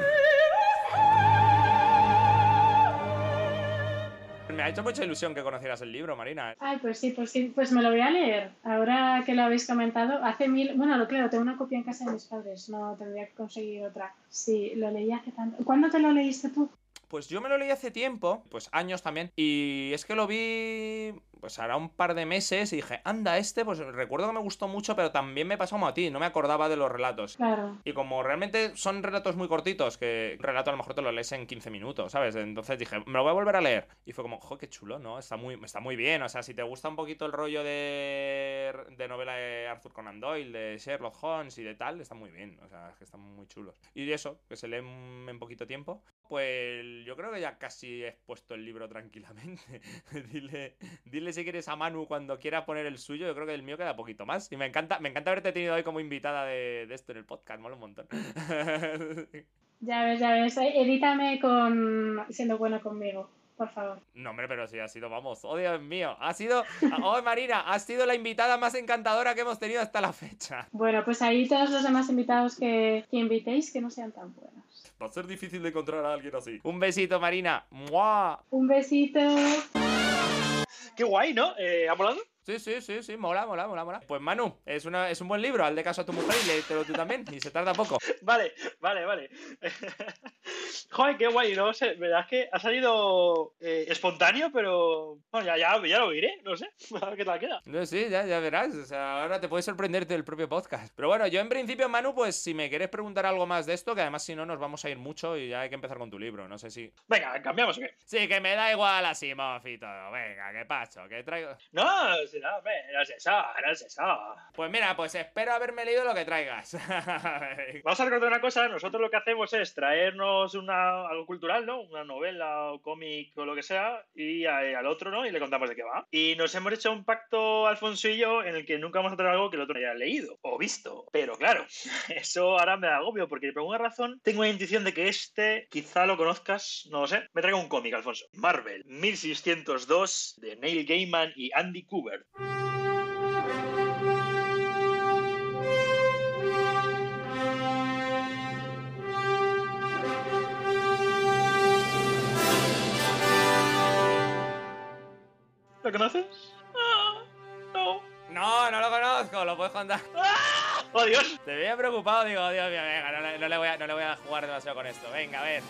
Me ha hecho mucha ilusión que conocieras el libro, Marina. Ay, pues sí, pues sí, pues me lo voy a leer. Ahora que lo habéis comentado, hace mil. Bueno, lo- claro, tengo una copia en casa de mis padres, no tendría que conseguir otra. Sí, lo leí hace tanto. ¿Cuándo te lo leíste tú? Pues yo me lo leí hace tiempo, pues años también, y es que lo vi, pues hará un par de meses y dije, anda, este, pues recuerdo que me gustó mucho, pero también me pasó como a ti, no me acordaba de los relatos. Claro. Y como realmente son relatos muy cortitos, que un relato a lo mejor te lo lees en 15 minutos, ¿sabes? Entonces dije, me lo voy a volver a leer. Y fue como, jo, qué chulo, ¿no? Está muy, está muy bien. O sea, si te gusta un poquito el rollo de, de novela de Arthur Conan Doyle, de Sherlock Holmes y de tal, está muy bien. O sea, es que están muy chulos. Y eso, que se leen en poquito tiempo. Pues yo creo que ya casi he expuesto el libro tranquilamente. dile, dile si quieres a Manu cuando quiera poner el suyo. Yo creo que el mío queda poquito más. Y me encanta, me encanta haberte tenido hoy como invitada de, de esto en el podcast. Mola un montón. Ya ves, ya ves. Eh, Edítame con siendo bueno conmigo, por favor. No, hombre, pero sí ha sido, vamos, oh Dios mío, ha sido, oh Marina, has sido la invitada más encantadora que hemos tenido hasta la fecha. Bueno, pues ahí todos los demás invitados que, que invitéis que no sean tan buenos. Va a ser difícil de encontrar a alguien así. Un besito, Marina. ¡Mua! Un besito. Qué guay, ¿no? Eh, ¿Ha molado? Sí, sí, sí, sí, mola, mola, mola, mola. Pues Manu, es, una, es un buen libro, hazle caso a tu mujer y léetelo tú también, y se tarda poco. Vale, vale, vale. Joder, qué guay, no sé, verdad es que ha salido eh, espontáneo, pero bueno, ya, ya, ya lo oiré, no sé, a ver qué tal queda. No, sí, ya, ya verás, o sea, ahora te puede sorprenderte el propio podcast. Pero bueno, yo en principio, Manu, pues si me quieres preguntar algo más de esto, que además si no nos vamos a ir mucho y ya hay que empezar con tu libro, no sé si... Venga, cambiamos o qué. Sí, que me da igual a Simov y todo, venga, que paso, que traigo... No, no, hombre, no es eso, no es eso. Pues mira, pues espero haberme leído lo que traigas. Vamos a recordar una cosa, nosotros lo que hacemos es traernos una, algo cultural, ¿no? Una novela o cómic o lo que sea, y a- al otro, ¿no? Y le contamos de qué va. Y nos hemos hecho un pacto, Alfonso y yo, en el que nunca vamos a traer algo que el otro no haya leído o visto. Pero claro, eso ahora me da agobio, porque por alguna razón tengo la intuición de que este quizá lo conozcas, no lo sé. Me traigo un cómic, Alfonso. Marvel, 1602, de Neil Gaiman y Andy ¿Lo conoces? Ah, no. No, no lo conozco, lo puedes contar. ¡Oh, Dios! Te veía preocupado, digo, Dios mío, venga, no, le- no le voy a, no le voy a jugar demasiado con esto. Venga, a ver.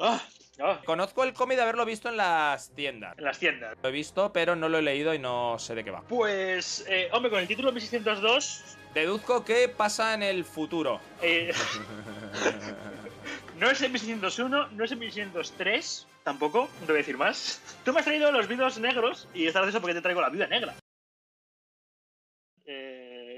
Ah, ah, Conozco el cómic de haberlo visto en las tiendas. en las tiendas. Lo he visto, pero no lo he leído y no sé de qué va. Pues, eh, hombre, con el título 1602, Deduzco que pasa en el futuro. eh, no es el 1601, no es el 1603, tampoco, no te voy a decir más. Tú me has traído los vídeos negros y está gracioso porque te traigo la vida negra.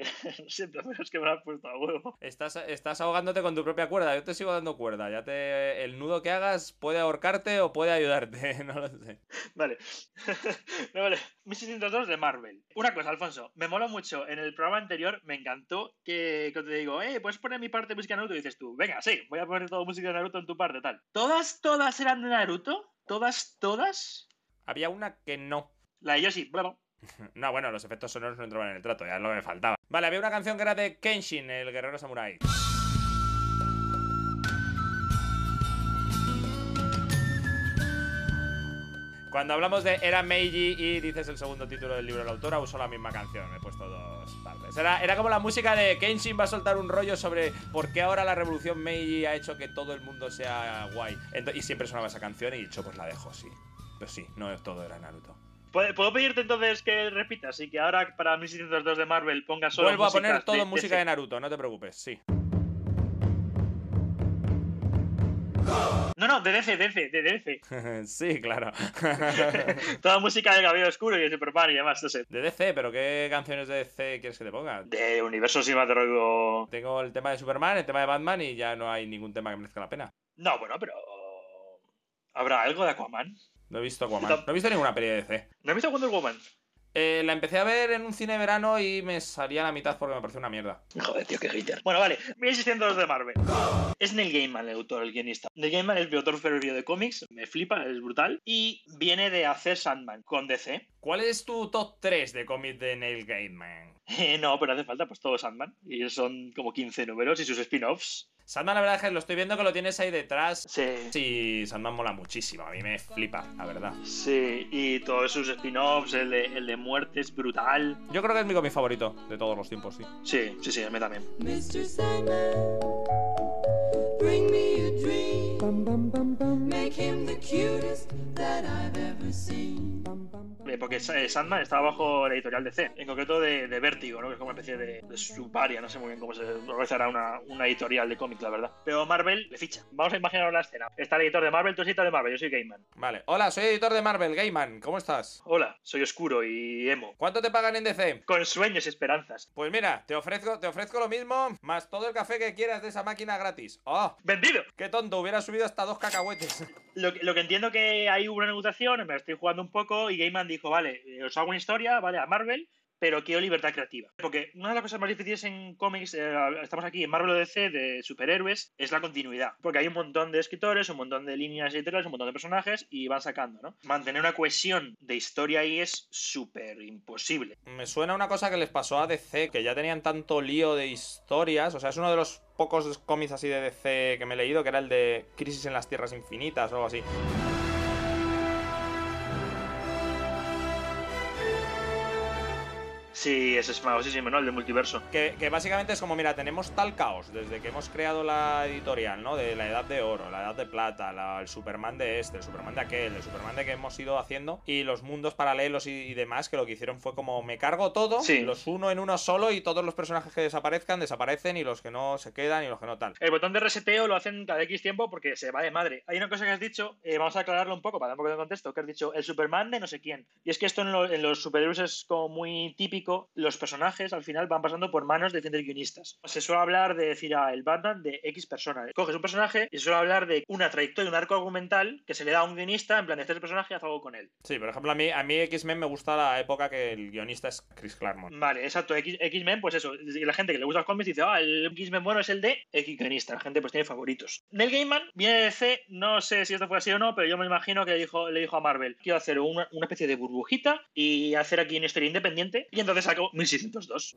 Pero es que me lo has puesto a huevo. Estás, estás ahogándote con tu propia cuerda. Yo te sigo dando cuerda. Ya te. El nudo que hagas puede ahorcarte o puede ayudarte. No lo sé. Vale. No, vale. 1602 de Marvel. Una cosa, Alfonso. Me mola mucho. En el programa anterior me encantó que, que te digo, eh, ¿puedes poner mi parte de música de Naruto? Y dices tú, venga, sí, voy a poner toda música de Naruto en tu parte, tal. ¿Todas, todas eran de Naruto? ¿Todas, todas? Había una que no. La de Yoshi, bravo. No, bueno, los efectos sonoros no entraban en el trato, ya que me faltaba. Vale, había una canción que era de Kenshin, el guerrero samurai. Cuando hablamos de Era Meiji y dices el segundo título del libro de la autora, uso la misma canción. Me he puesto dos partes. Era, era como la música de Kenshin va a soltar un rollo sobre por qué ahora la revolución Meiji ha hecho que todo el mundo sea guay. Y siempre sonaba esa canción y he dicho, pues la dejo, sí. Pero sí, no todo era Naruto. ¿Puedo pedirte entonces que repitas y que ahora para 1602 de Marvel pongas solo Vuelvo a poner todo de- música de- de Naruto, no te preocupes, sí. No, no, de DC, DC, de DC. sí, claro. Toda música de Cabello Oscuro y de Superman y demás, no sé. de DC, pero ¿qué canciones de DC quieres que te ponga? De universo cinematográfico. Tengo el tema de Superman, el tema de Batman y ya no hay ningún tema que merezca la pena. No, bueno, pero. ¿Habrá algo de Aquaman? No he visto Aquaman. No he visto ninguna peli de DC. ¿No has visto Wonder Woman? Eh, la empecé a ver en un cine de verano y me salía a la mitad porque me pareció una mierda. Joder, tío, qué hater. Bueno, vale. 1602 de Marvel. Es Neil Gaiman el autor, el guionista. Neil Gaiman es mi autor preferido de cómics. Me flipa, es brutal. Y viene de hacer Sandman con DC. ¿Cuál es tu top 3 de cómics de Neil Gaiman? Eh, no, pero hace falta pues todo Sandman. Y son como 15 números y sus spin-offs. Sandman, la verdad es que lo estoy viendo que lo tienes ahí detrás. Sí. Sí, Sandman mola muchísimo. A mí me flipa, la verdad. Sí, y todos sus spin-offs, el de, el de muerte es brutal. Yo creo que es mi cómic favorito de todos los tiempos, sí. Sí, sí, sí, a mí también. Mr. Sandman, bring me a dream. Make him the cutest that I've ever seen. Eh, Porque eh, Sandman estaba bajo la editorial de C, en concreto de, de Vértigo, ¿no? que es como una especie de, de subaria, no sé muy bien cómo se organizará una, una editorial de cómics, la verdad. Pero Marvel le ficha. Vamos a imaginar la escena. Está el editor de Marvel, tú eres editor de Marvel, yo soy Gaiman. Vale. Hola, soy editor de Marvel, Gaiman. ¿Cómo estás? Hola, soy oscuro y emo. ¿Cuánto te pagan en DC? Con sueños y esperanzas. Pues mira, te ofrezco, te ofrezco lo mismo, más todo el café que quieras de esa máquina gratis. ¡Oh! ¡Vendido! ¡Qué tonto! Hubiera subido hasta dos cacahuetes. Lo, que- lo que entiendo que hay una negociación, me estoy jugando un poco y Gaiman dijo, vale, eh, os hago una historia, vale, a Marvel, pero quiero libertad creativa. Porque una de las cosas más difíciles en cómics, eh, estamos aquí en Marvel o DC de superhéroes, es la continuidad. Porque hay un montón de escritores, un montón de líneas editoriales, un montón de personajes y van sacando, ¿no? Mantener una cohesión de historia ahí es súper imposible. Me suena una cosa que les pasó a DC, que ya tenían tanto lío de historias. O sea, es uno de los pocos cómics así de DC que me he leído, que era el de Crisis en las Tierras Infinitas o algo así. Sí, ese es famosísimo, ¿no? El de multiverso. Que, que básicamente es como, mira, tenemos tal caos desde que hemos creado la editorial, ¿no? De la edad de oro, la edad de plata, la- el Superman de este, el Superman de aquel, el Superman de que hemos ido haciendo y los mundos paralelos y, y demás, que lo que hicieron fue como, me cargo todo, Sí. los uno en uno solo y todos los personajes que desaparezcan, desaparecen y los que no se quedan y los que no tal. El botón de reseteo lo hacen cada X tiempo porque se va de madre. Hay una cosa que has dicho, eh, vamos a aclararlo un poco para dar un poco de contexto, que has dicho el Superman de no sé quién. Y es que esto en, lo- en los superhéroes es como muy típico. Los personajes al final van pasando por manos de diferentes guionistas. Se suele hablar de decir a el Batman de X persona. Coges un personaje y se suele hablar de una trayectoria, un arco argumental que se le da a un guionista en plan de este personaje, haz algo con él. Sí, por ejemplo, a mí, a mí X-Men me gusta la época que el guionista es Chris Claremont. Vale, exacto. X-Men, pues eso. Y la gente que le gusta los cómics dice, ah, el X-Men bueno es el de X guionista. La gente pues tiene favoritos. Neil Gaiman viene de DC, no sé si esto fue así o no, pero yo me imagino que le dijo, le dijo a Marvel, quiero hacer una, una especie de burbujita y hacer aquí una historia independiente. Y entonces sacó 1602.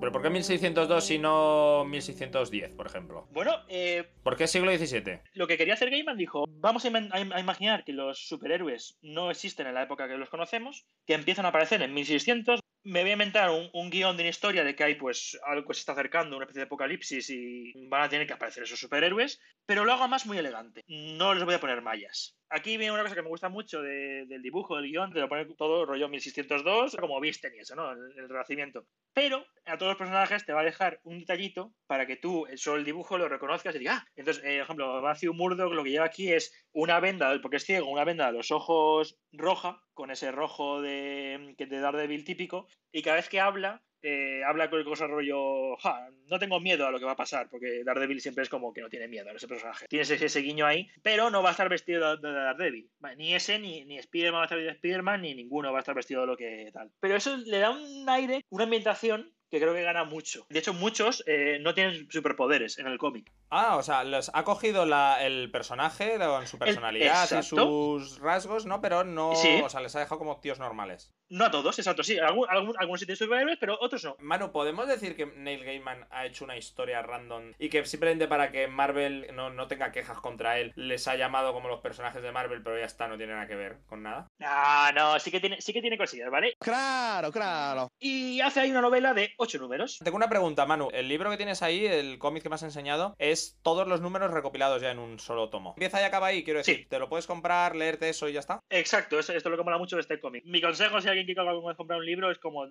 ¿Pero por qué 1602 y no 1610, por ejemplo? Bueno, eh, ¿Por qué siglo XVII? lo que quería hacer Gaiman dijo, vamos im- a imaginar que los superhéroes no existen en la época que los conocemos, que empiezan a aparecer en 1600. Me voy a inventar un, un guion de una historia de que hay pues algo que se está acercando, una especie de apocalipsis y van a tener que aparecer esos superhéroes, pero lo hago más muy elegante. No les voy a poner mallas. Aquí viene una cosa que me gusta mucho de- del dibujo, del guion, de lo poner todo rollo 1602, como visten y eso, ¿no? El, renacimiento. Pero a todos los personajes te va a dejar un detallito para que tú, eh, solo el dibujo, lo reconozcas y digas, ah, entonces, eh, por ejemplo, Matthew Murdock lo que lleva aquí es una venda, porque es ciego, una venda a los ojos roja, con ese rojo de, de Daredevil típico, y cada vez que habla, eh, habla con cosas rollo, ja, no tengo miedo a lo que va a pasar, porque Daredevil siempre es como que no tiene miedo a ese personaje. Tienes ese, ese guiño ahí, pero no va a estar vestido de, de Daredevil. Ni ese, ni, ni Spider-Man va a estar vestido de Spider-Man, ni ninguno va a estar vestido de lo que tal. Pero eso le da un aire, una ambientación que creo que gana mucho. De hecho, muchos eh, no tienen superpoderes en el cómic. Ah, o sea, los ha cogido la- el personaje con su personalidad y sus rasgos, ¿no? Pero no. Sí. O sea, les ha dejado como tíos normales. No a todos, exacto, sí. Algún, algún- algunos sí tienen superhéroes, pero otros no. Manu, ¿podemos decir que Neil Gaiman ha hecho una historia random y que simplemente para que Marvel no, no tenga quejas contra él, les ha llamado como los personajes de Marvel, pero ya está, no tiene nada que ver con nada? Ah, no, sí que tiene, sí que tiene cosillas, ¿vale? Claro, claro. Y hace ahí una novela de ocho números. Tengo una pregunta, Manu. El libro que tienes ahí, el cómic que me has enseñado, es todos los números recopilados ya en un solo tomo. Empieza y acaba ahí, quiero decir. Sí. Te lo puedes comprar, leerte eso y ya está. Exacto, esto, esto es lo que mola mucho de este cómic. Mi consejo, si alguien quiere comprar un libro, es como,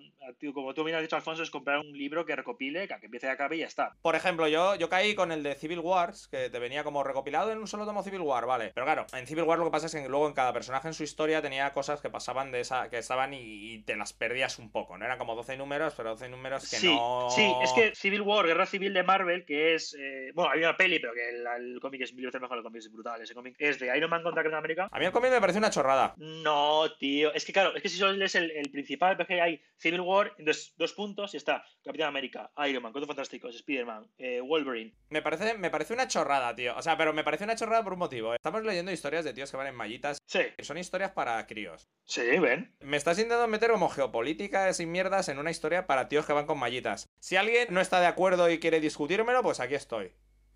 como tú bien has dicho, Alfonso, es comprar un libro que recopile, que empiece y acabe y ya está. Por ejemplo, yo, yo caí con el de Civil Wars, que te venía como recopilado en un solo tomo Civil War, vale. Pero claro, en Civil War lo que pasa es que luego en cada personaje en su historia tenía cosas que pasaban de esa, que estaban y, y te las perdías un poco, ¿no? Eran como 12 números, pero 12 números es que sí, no. sí, es que Civil War, Guerra Civil de Marvel, que es. eh, bueno, hay una peli, pero que el, el cómic es mil veces mejor, el cómic es brutal. Ese cómic es de Iron Man contra Capitán América. A mí el cómic me parece una chorrada. No, tío. Es que claro, es que si solo lees el, el principal, ves que hay Civil War, entonces dos puntos y está Capitán América, Iron Man, Cuatro Fantásticos, Spider-Man, eh, Wolverine. Me parece, me parece una chorrada, tío. O sea, pero me parece una chorrada por un motivo. ¿eh? Estamos leyendo historias de tíos que van en mallitas. Sí, que Son historias para críos. sí, ven. Me estás intentando meter como geopolíticas y mierdas en una historia para tíos que van con mallitas. Si alguien no está de acuerdo y quiere discutírmelo, pues aquí estoy.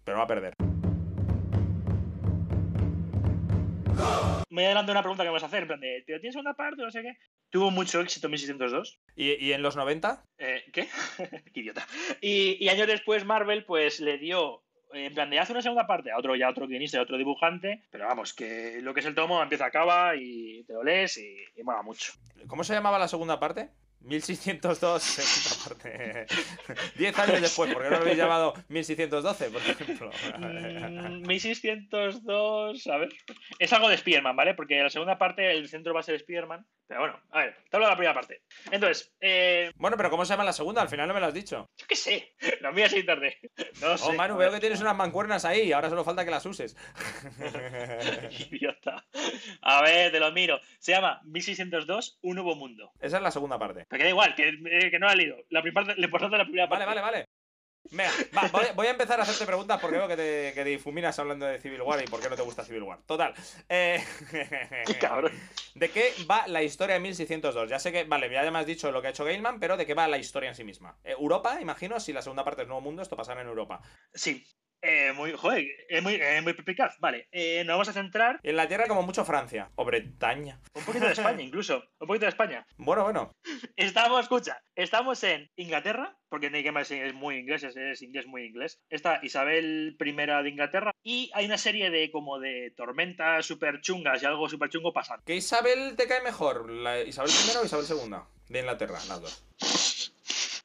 Pero va a perder. Me adelanto una pregunta que vamos a hacer, en plan de, ¿pero tienes una parte? No sé qué. Tuvo mucho éxito 1602. ¿Y, y en los 90? Eh, ¿Qué? Qué idiota. Y, y años después Marvel pues le dio eh, en plan de hace una segunda parte a otro ya otro guionista y otro dibujante, pero vamos, que lo que es el tomo empieza acaba y te lo lees y, y mola mucho. ¿Cómo se llamaba la segunda parte? 1602, segunda parte. 10 años después, ¿por qué no lo habéis llamado 1612, por ejemplo? Mm, 1602, a ver. Es algo de Spider-Man, ¿vale? Porque la segunda parte el centro va a ser Spider-Man. Pero bueno, a ver, te hablo de la primera parte. Entonces, eh, Bueno, pero ¿cómo se llama la segunda? Al final no me lo has dicho. yo qué sé, lo mías en internet. No sé. Oh, Manu, veo que tienes unas mancuernas ahí, ahora solo falta que las uses. Idiota. A ver, te lo miro. Se llama 1602, Un Nuevo Mundo. Esa es la segunda parte. Pero que da igual, que, eh, que no la he leído. La primera importante es la primera parte. Vale, vale, vale. Venga, va, voy, voy a empezar a hacerte preguntas porque veo que te, que te difuminas hablando de Civil War y por qué no te gusta Civil War. Total. Eh, Qué cabrón. ¿De qué va la historia de 1602? Ya sé que, vale, ya me has dicho lo que ha hecho Gaiman, pero ¿de qué va la historia en sí misma? Eh, Europa, imagino, si la segunda parte es Nuevo Mundo, esto pasará en Europa. Sí. Eh, muy, joder, es muy, eh, muy perspicaz. Vale, eh, nos vamos a centrar en la Tierra como mucho Francia. O Bretaña. un poquito de España, incluso. Un poquito de España. Bueno, bueno. Estamos, escucha, estamos en Inglaterra, porque Nick Gaiman es- es muy inglés, es, es inglés muy inglés. Está Isabel I de Inglaterra y hay una serie de como de tormentas súper chungas y algo súper chungo pasando. ¿Qué Isabel te cae mejor? ¿La Isabel I o Isabel II? De Inglaterra, las dos.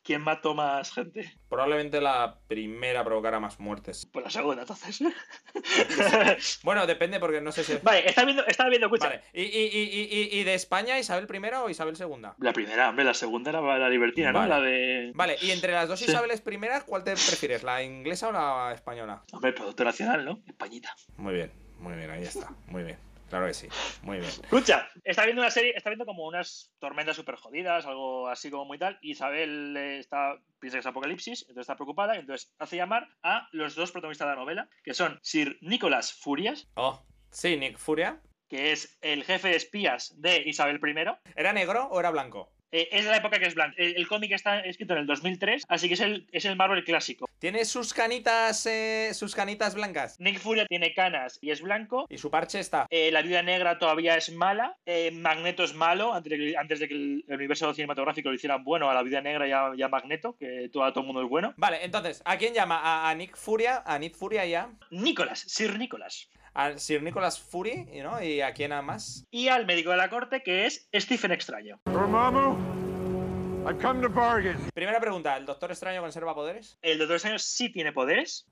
¿Quién mató más gente? Probablemente la primera provocara más muertes. Pues la segunda, entonces. Bueno, depende porque no sé si... vale, está viendo, estaba viendo, escucha. Vale. ¿Y, y, y, y, y de España, Isabel I o Isabel II? La primera, hombre, la segunda era la libertina, ¿no? Vale. La de. Vale, y entre las dos Sí. Isabeles primeras, ¿cuál te prefieres? ¿La inglesa o la española? Hombre, producto nacional, ¿no? Españita. Muy bien, muy bien, ahí está. Muy bien. Claro que sí. Muy bien. Escucha, está viendo una serie, está viendo como unas tormentas súper jodidas, algo así como muy tal. Isabel eh, está, piensa que es apocalipsis, entonces está preocupada, y entonces hace llamar a los dos protagonistas de la novela, que son Sir Nicolás Furias, Oh, sí, Nick Furia. que es el jefe de espías de Isabel I. ¿Era negro o era blanco? Eh, es de la época que es blanco. El, el cómic está escrito en el 2003, así que es el, es el Marvel clásico. ¿Tiene sus canitas, eh, sus canitas blancas? Nick Furia tiene canas y es blanco. Y su parche está. Eh, la Viuda Negra todavía es mala. Magneto es malo, antes de que, antes de que el, el universo cinematográfico lo hicieran bueno a la Viuda Negra y a, y a Magneto, que todo, todo el mundo es bueno. Vale, entonces, ¿a quién llama? ¿A, a Nick Furia? ¿A Nick Furia ya? Nicolás, Sir Nicolás. ¿A Sir Nicholas Fury? ¿no? ¿Y a quién más? Y al médico de la corte, que es Stephen Extraño. Dormammu, I've come to bargain. Primera pregunta, ¿el Doctor Extraño conserva poderes? El Doctor Extraño sí tiene poderes.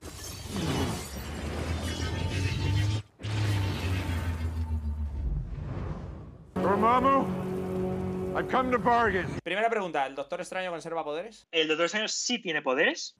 Dormammu, I've come to bargain. Primera pregunta, ¿el Doctor Extraño conserva poderes? El Doctor Extraño sí tiene poderes.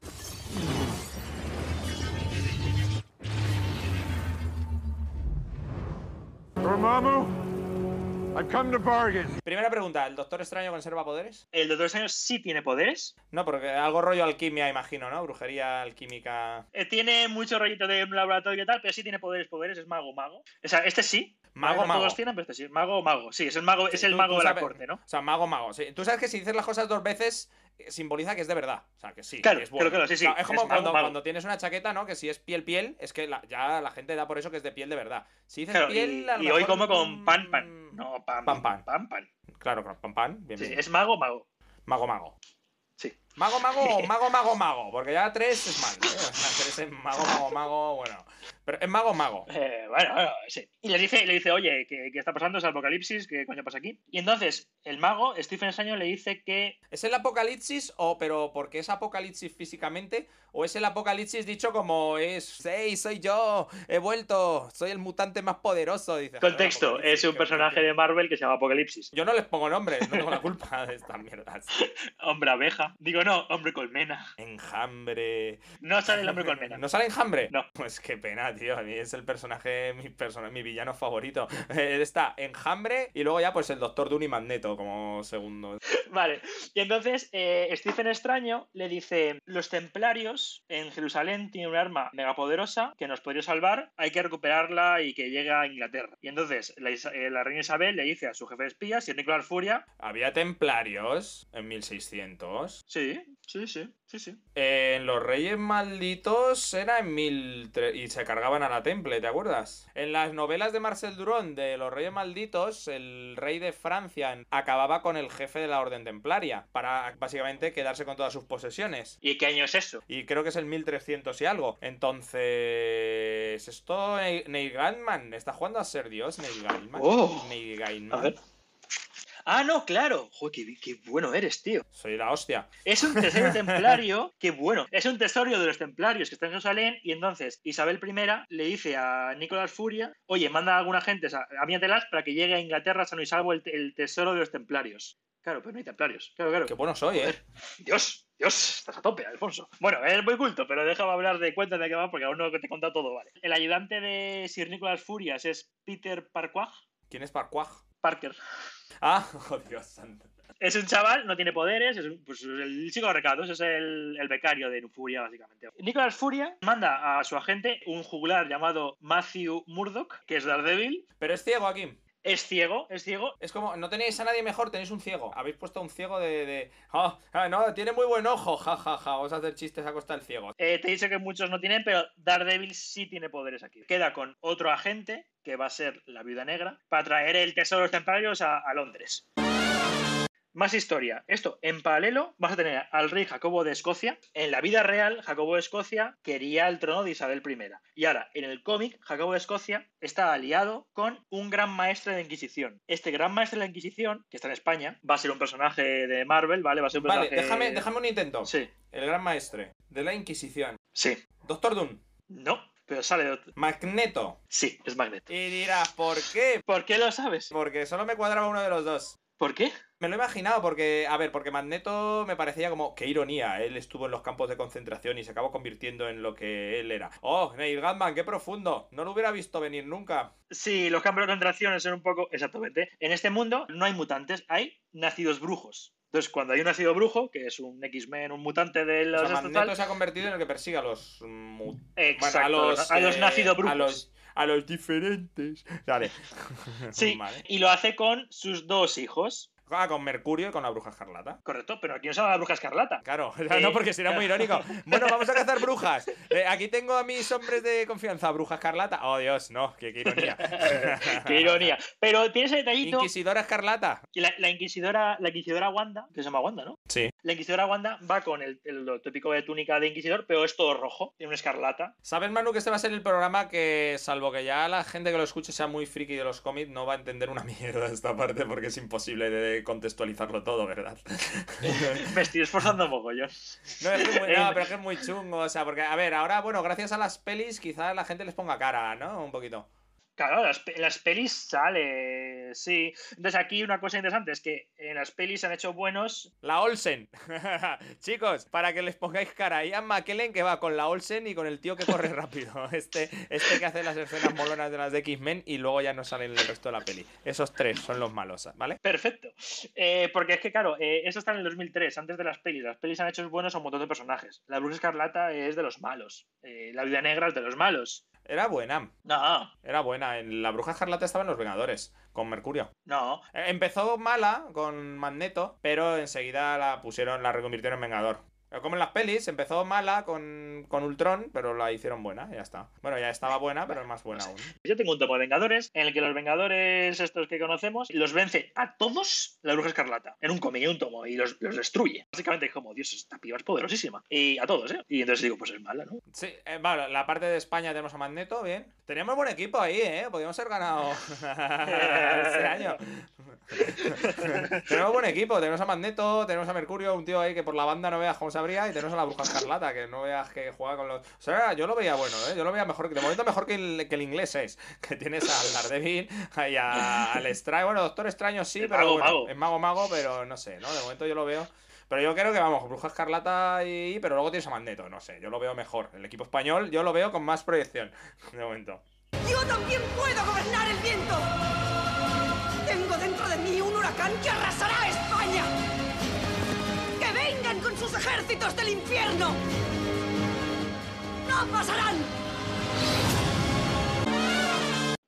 I've come to bargain. Primera pregunta, ¿el Doctor Extraño conserva poderes? El Doctor Extraño sí tiene poderes. No, porque algo rollo alquimia, imagino, ¿no? Brujería alquímica. Eh, tiene mucho rollito de laboratorio y tal, pero sí tiene poderes, poderes, es mago, mago. O sea, este sí. Mago, mago. Todos tienen, pero este sí. Mago, mago. Sí, es el mago, es el Tú- mago tú de la corte, ¿no? O sea, mago, mago. Sí. Tú sabes que si dices las cosas dos veces eh, simboliza que es de verdad. O sea, que sí. Claro, que es bueno. claro, sí, sí, Claro, es como es mago, cuando, mago. cuando tienes una chaqueta, ¿no? Que si es piel, piel, es que la- ya la gente da por eso que es de piel de verdad. Si dices Claro, piel, a lo y, hoy como con pan, mm, pan. No, pan, Pan, pan. pan, pan. Claro, claro, pan, pan. Bien, Sí, bien. es mago, mago. Mago, mago. Sí. Mago, mago, mago, mago, mago. Porque ya tres es mal. ¿eh? O sea, tres es mago, mago, mago. Bueno. Pero es mago, mago. Eh, bueno, bueno, sí. Y le dice, le dice oye, ¿qué, qué está pasando? Es el apocalipsis, ¿qué coño pasa aquí? Y entonces, el mago, Stephen Extraño, le dice que ¿Es el apocalipsis o pero porque es apocalipsis físicamente? ¿O es el apocalipsis dicho como es, hey, soy yo, he vuelto, soy el mutante más poderoso? Dice, "Joder, Contexto, es un personaje bestia". de Marvel que se llama Apocalipsis. Yo no les pongo nombres, no tengo la culpa de estas mierdas. Hombre abeja. Digo, Digo, no, hombre colmena. Enjambre. No sale el hombre colmena. ¿No sale enjambre? No. Pues qué pena, tío. A mí es el personaje, mi persona, mi villano favorito. Eh, Está enjambre y luego ya pues el Doctor Doom y Magneto como segundo. Vale, y entonces eh, Stephen Extraño le dice, los templarios en Jerusalén tienen un arma megapoderosa que nos podría salvar, hay que recuperarla y que llegue a Inglaterra. Y entonces la, eh, la reina Isabel le dice a su jefe de espías, y Nicolás Furia, Había templarios en 1600. sí, sí, sí, sí, sí. En los Reyes Malditos era en 1003 y se cargaban a la Temple, ¿te acuerdas? En las novelas de Marcel Duron de los Reyes Malditos, el rey de Francia acababa con el jefe de la Orden Templaria para básicamente quedarse con todas sus posesiones. ¿Y qué año es eso? Y creo que es el 1300 y algo. Entonces, esto Neil Gaiman está jugando a ser Dios, Neil Gaiman. Oh. Neil Gaiman. A ver. Ah, no, claro. Joder, qué, qué bueno eres, tío. Soy la hostia. Es un tesoro templario, que bueno, es un tesoro de los templarios que está en Jerusalén y entonces Isabel I le dice a Nicolás Furia, oye, manda a alguna gente a, Miatelas para que llegue a Inglaterra sano y salvo el, el tesoro de los templarios. Claro, pero no hay templarios. Claro, claro. Qué bueno soy, ¿eh? Dios, Dios, estás a tope, Alfonso. Bueno, es muy culto, pero déjame hablar de cuentas de qué va porque aún no te he contado todo, ¿vale? El ayudante de Sir Nicolás Furias es Peter Parquag, ¿Quién es Parquag? Parker. Ah, oh Dios santo. Es un chaval, no tiene poderes, es un- pues, el chico de recados, es el, el becario de Furia, básicamente. Nicolás Furia manda a su agente, un juglar llamado Matthew Murdoch, que es Daredevil. Pero es ciego aquí. Es ciego, es ciego. Es como, no tenéis a nadie mejor, tenéis un ciego. Habéis puesto un ciego de. de "Ah, ah, no, tiene muy buen ojo, ja, ja, ja. Vamos a hacer chistes a costa del ciego. Eh, te he dicho que muchos no tienen, pero Daredevil sí tiene poderes aquí. Queda con otro agente, que va a ser la Viuda Negra, para traer el tesoro de los templarios a, a Londres. Más historia. Esto, en paralelo, vas a tener al rey Jacobo de Escocia. En la vida real, Jacobo de Escocia quería el trono de Isabel I. Y ahora, en el cómic, Jacobo de Escocia está aliado con un gran maestre de la Inquisición. Este gran maestre de la Inquisición, que está en España, va a ser un personaje de Marvel, ¿vale? Va a ser un Vale, personaje... déjame, déjame un intento. Sí, El gran maestre de la Inquisición. sí. Doctor Doom. No, pero sale de otro. Magneto. Sí, es Magneto. Y dirás, ¿por qué? ¿Por qué lo sabes? Porque solo me cuadraba uno de los dos. ¿Por qué? Me lo he imaginado porque, a ver, porque Magneto me parecía como, qué ironía, él estuvo en los campos de concentración y se acabó convirtiendo en lo que él era. Oh, Neil Gaiman, qué profundo, no lo hubiera visto venir nunca. Sí, los campos de concentración son un poco. Exactamente. En este mundo no hay mutantes, hay nacidos brujos. Entonces, cuando hay un nacido brujo, que es un X-Men, un mutante de O los. sea, Magneto tal- se ha convertido en el que persigue a los... Exacto, bueno, a los, a los eh, nacido brujos. A los, a los diferentes. Dale. Sí, Vale. y lo hace con sus dos hijos. Ah, con Mercurio y con la bruja escarlata. Correcto, pero aquí no se la bruja escarlata. Claro, o sea, Eh, no, porque sería muy irónico. Bueno, vamos a cazar brujas. Eh, aquí tengo a mis hombres de confianza, bruja escarlata. Oh, Dios, no, qué, qué ironía. Qué ironía. Pero tiene ese detallito. Inquisidora escarlata. La, la inquisidora, la inquisidora Wanda, que se llama Wanda, ¿no? Sí. La inquisidora Wanda va con el, el- lo típico de túnica de inquisidor, pero es todo rojo, tiene una escarlata. ¿Sabes, Manu, que este va a ser el programa que, salvo que ya la gente que lo escuche sea muy friki de los cómics, no va a entender una mierda esta parte porque es imposible de contextualizarlo todo, ¿verdad? Me estoy esforzando mogollón. No, es que es muy, no, pero es que es muy chungo, o sea, porque, a ver, ahora, bueno, gracias a las pelis, quizás la gente les ponga cara, ¿no? Un poquito. Claro, las, las pelis sale, sí. Entonces aquí una cosa interesante es que en las pelis se han hecho buenos. La Olsen. Chicos, para que les pongáis cara, Ian McKellen que va con la Olsen y con el tío que corre rápido. Este, este que hace las escenas molonas de las de X-Men y luego ya no salen el resto de la peli. Esos tres son los malos, ¿vale? Perfecto. Eh, porque es que, claro, eh, eso está en el 2003, antes de las pelis. Las pelis han hecho buenos a un montón de personajes. La Bruja Escarlata es de los malos. Eh, la Vida Negra es de los malos. Era buena. No, Era buena. En La Bruja Escarlata estaba en Los Vengadores, con Mercurio. no. Eh, Empezó mala con Magneto, pero enseguida la pusieron, la reconvirtieron en Vengador. Como en las pelis, empezó mala con, con Ultron, pero la hicieron buena, ya está. Bueno, ya estaba buena, pero es más buena aún. Yo tengo un tomo de Vengadores en el que los Vengadores, estos que conocemos, los vence a todos la Bruja Escarlata. En un cómic, un tomo, y los, los destruye. Básicamente es como, Dios, esta piba es poderosísima. Y a todos, ¿eh? Y entonces digo, pues es mala, ¿no? Sí, eh, vale, la parte de España tenemos a Magneto, bien. Teníamos buen equipo ahí, ¿eh? Podríamos haber ganado ese año. tenemos buen equipo, tenemos a Magneto, tenemos a Mercurio, un tío ahí que por la banda no veas cómo y tenemos a la Bruja Escarlata, que no veas que juega con los... O sea, yo lo veía bueno, ¿eh? Yo lo veía mejor, de momento mejor que el, que el inglés es, que tienes al Daredevil y a- al Extraño, bueno, Doctor Extraño sí, El pero mago, bueno, mago. es mago mago, pero no sé, ¿no? De momento yo lo veo... Pero yo creo que vamos, Bruja Escarlata y. Pero luego tienes a Magneto, no sé, yo lo veo mejor. El equipo español yo lo veo con más proyección de momento. Yo también puedo gobernar el viento. Tengo dentro de mí un huracán que arrasará España. Sus ejércitos del infierno. No pasarán.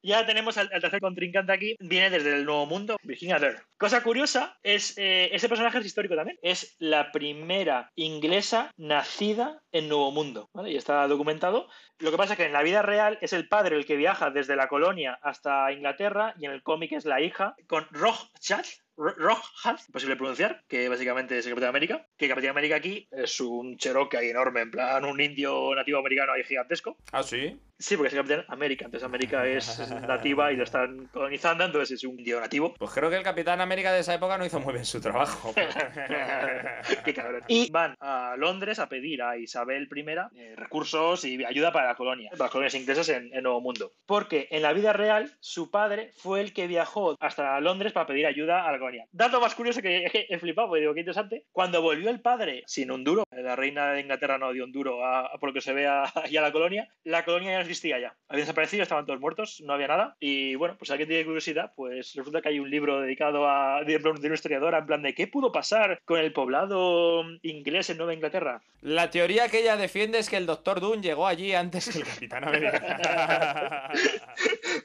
Ya tenemos al, tercer contrincante aquí, viene desde el Nuevo Mundo, Virginia Dare. Cosa curiosa es, eh, ese personaje es histórico también, es la primera inglesa nacida en Nuevo Mundo. Y está documentado. Lo que pasa es que en la vida real es el padre el que viaja desde la colonia hasta Inglaterra y en el cómic es la hija con Rothschild, Rothschild, imposible pronunciar, que básicamente es el Capitán América, que Capitán América aquí es un Cherokee ahí enorme, en plan un indio nativo americano ahí gigantesco. Ah, sí. Sí, porque es el Capitán América, entonces América es nativa y lo están colonizando, entonces es un indio nativo. Pues creo que el Capitán América de esa época no hizo muy bien su trabajo. Qué cabrón. Y van a Londres a pedir a Isabel I eh, recursos y ayuda para la colonia, para las colonias inglesas en, en Nuevo Mundo. Porque en la vida real, su padre fue el que viajó hasta Londres para pedir ayuda a la Dato más curioso que, he flipado, porque digo, qué interesante. Cuando volvió el padre sin un duro, la reina de Inglaterra no dio un duro a, a por lo que se ve a, a la colonia, la colonia ya no existía ya. Habían desaparecido, estaban todos muertos, no había nada. Y bueno, pues si alguien tiene curiosidad, pues resulta que hay un libro dedicado a de, de una historiadora en plan de qué pudo pasar con el poblado inglés en Nueva Inglaterra. La teoría que ella defiende es que el Doctor Doom llegó allí antes que el Capitán América.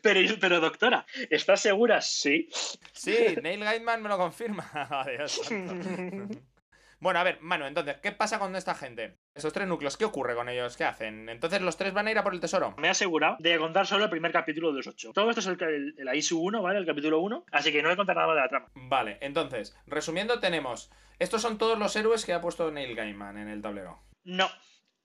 Pero, pero doctora, ¿estás segura? Sí. sí, Neil Gaiman me lo confirma. Adiós. Bueno, a ver, Manu, entonces, ¿qué pasa con esta gente? Esos tres núcleos, ¿qué ocurre con ellos? ¿Qué hacen? Entonces, ¿los tres van a ir a por el tesoro? Me he asegurado de contar solo el primer capítulo de los ocho. Todo esto es el, el, el ISU 1, ¿vale? El capítulo 1. Así que no voy a contar nada más de la trama. Vale, entonces, resumiendo, tenemos. Estos son todos los héroes que ha puesto Neil Gaiman en el tablero. No.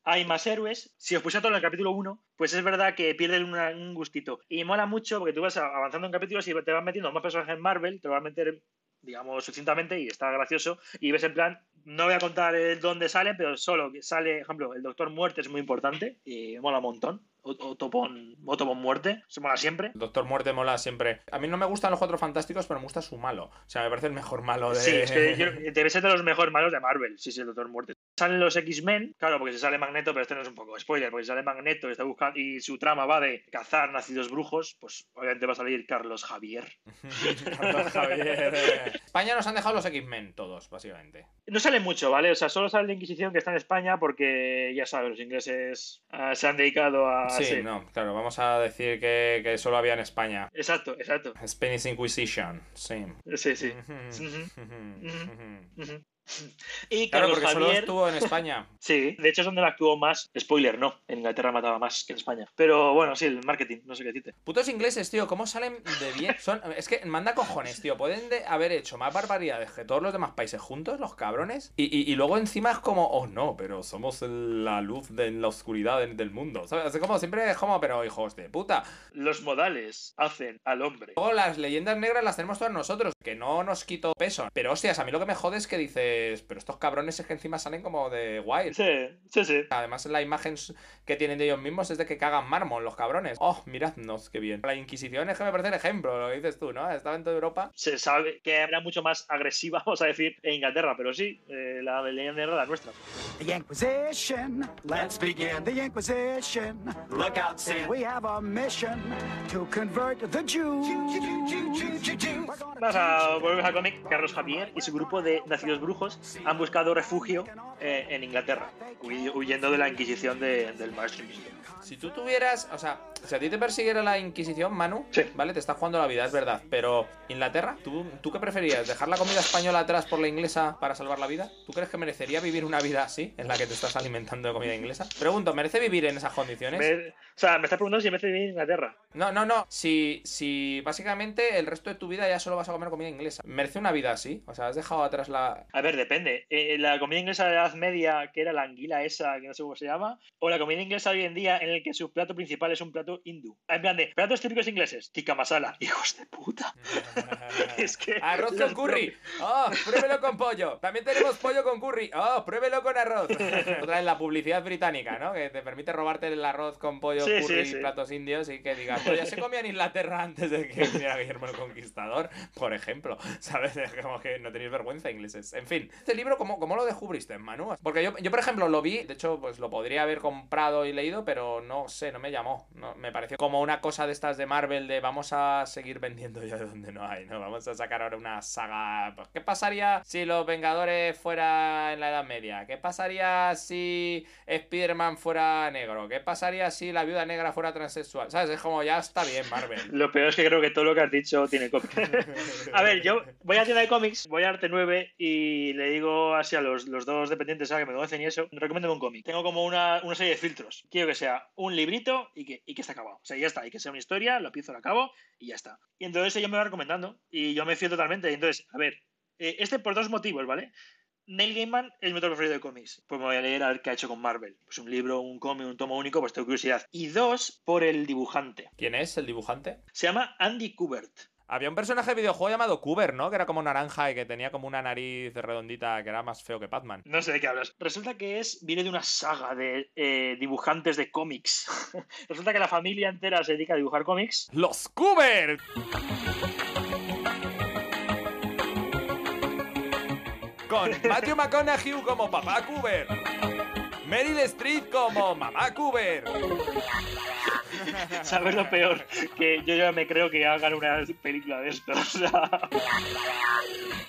Hay más héroes. Si os puse todo en el capítulo 1, pues es verdad que pierden una- un gustito. Y mola mucho porque tú vas avanzando en capítulos y te van metiendo más personajes en Marvel, te van a meter, digamos, sucintamente y está gracioso. Y ves en plan, no voy a contar el dónde sale, pero solo que sale, por ejemplo, el Doctor Muerte es muy importante y mola un montón. Otopon, Otopon Muerte, se mola siempre. Doctor Muerte mola siempre. A mí no me gustan los cuatro fantásticos, pero me gusta su malo. O sea, me parece el mejor malo de. Sí, es que yo- debe ser de los mejores malos de Marvel, sí, sí, el Doctor Muerte. Salen los X-Men, claro, porque se sale Magneto, pero este no es un poco spoiler, porque si sale Magneto y, está buscando, y su trama va de cazar nacidos brujos, pues obviamente va a salir Carlos Javier. Carlos Javier. España nos han dejado los X-Men todos, básicamente. No sale mucho, ¿vale? O sea, solo sale la Inquisición que está en España porque, ya sabes, los ingleses ah, se han dedicado a... Sí, no, claro, vamos a decir que, que solo había en España. Exacto, exacto. Spanish Inquisition, sí. Sí, sí. Y Claro, Carlos porque solo Javier... estuvo en España. Sí, de hecho es donde él actuó más. Spoiler, no. En Inglaterra mataba más que en España. Pero bueno, sí, el marketing, no sé qué decirte. Putos ingleses, tío, ¿cómo salen de bien? Son, es que manda cojones, tío. Pueden de haber hecho más barbaridades que todos los demás países juntos, los cabrones. Y, y- y luego encima es como, oh no, pero somos la luz de en la oscuridad del, del mundo. ¿Sabes? Es como siempre es como, pero hijos de puta. Los modales hacen al hombre. Luego las leyendas negras las tenemos todas nosotros, que no nos quito peso. Pero hostias, a mí lo que me jode es que dices, pero estos cabrones es que encima salen como de guay. Sí, sí, sí. Además, la imagen que tienen de ellos mismos es de que cagan mármol los cabrones. Oh, miradnos, qué bien. La Inquisición es que me parece el ejemplo, lo que dices tú, ¿no? Estaba en toda Europa. Se sabe que habrá mucho más agresiva, vamos a decir, en Inglaterra, pero sí, eh, la leyenda negra la nuestra. The Inquisition, let's begin the Inquisition. Look out, Sid. We have a mission to convert the Jews. Vamos a volver al cómic. Carlos Javier y su grupo de nacidos brujos han buscado refugio eh, en Inglaterra, huy- huyendo de la Inquisición de- del maestro Inquisidor. Si tú tuvieras, o sea, si a ti te persiguiera la Inquisición, Manu, Sí. ¿vale? Te estás jugando la vida, es verdad. Pero, ¿Inglaterra? ¿Tú, ¿Tú qué preferías? ¿Dejar la comida española atrás por la inglesa para salvar la vida? ¿Tú crees que merecería vivir una vida así, en la que te estás alimentando de comida inglesa? Pregunto, ¿merece vivir en esas condiciones? Me- o sea, me estás preguntando si me hace vivir en Inglaterra. No, no, no. Si, si básicamente el resto de tu vida ya solo vas a comer comida inglesa. ¿Merece una vida así? O sea, has dejado atrás la. A ver, depende. Eh, la comida inglesa de la Edad Media, que era la anguila esa, que no sé cómo se llama, o la comida inglesa hoy en día, en el que su plato principal es un plato hindú. En plan de platos típicos ingleses, tikka masala. Hijos de puta. Es que Arroz con curry. ¡Oh! Pruébelo con pollo. También tenemos pollo con curry. ¡Oh! Pruébelo con arroz. Otra vez la publicidad británica, ¿no? Que te permite robarte el arroz con pollo, Sí, curry sí, y platos indios y que digas, pues ya se comía en Inglaterra antes de que viniera Guillermo el Conquistador, por ejemplo. ¿Sabes? Es como que no tenéis vergüenza ingleses. En fin, este libro, ¿cómo, cómo lo descubriste, Manu? Porque yo, yo, por ejemplo, lo vi, de hecho, pues lo podría haber comprado y leído, pero no sé, no me llamó. No, me pareció como una cosa de estas de Marvel de vamos a seguir vendiendo ya de donde no hay, ¿no? Vamos a sacar ahora una saga. Pues, ¿Qué pasaría si los Vengadores fuera en la Edad Media? ¿Qué pasaría si Spider-Man fuera negro? ¿Qué pasaría si la viuda negra fuera transexual? ¿Sabes? Es como ya está bien, Marvel. Lo peor es que creo que todo lo que has dicho tiene cómics. a ver, yo voy a tienda de cómics, voy a Arte 9 y le digo así a los, los dos dependientes ¿sabes? que me conocen y eso, recomiendo un cómic. Tengo como una, una, serie de filtros. Quiero que sea un librito y que, y que esté acabado. O sea, ya está. Y que sea una historia, lo empiezo, lo acabo y ya está. Y entonces ellos me va recomendando y yo me fío totalmente. Y entonces, a ver, eh, este por dos motivos, ¿vale? Neil Gaiman es mi autor preferido de cómics. Pues me voy a leer a ver qué ha hecho con Marvel. Pues un libro, un cómic, un tomo único, pues tengo curiosidad. Y dos, por el dibujante. ¿Quién es el dibujante? Se llama Andy Kubert. Había un personaje de videojuego llamado Kuber, ¿no? Que era como naranja y que tenía como una nariz redondita que era más feo que Batman. No sé de qué hablas. Resulta que es viene de una saga de eh, dibujantes de cómics. Resulta que la familia entera se dedica a dibujar cómics. ¡Los Kuber! Con Matthew McConaughey como papá Kuber. Meryl Streep como mamá Kuber. ¿Sabes lo peor? Que yo ya me creo que hagan una película de esto. O sea...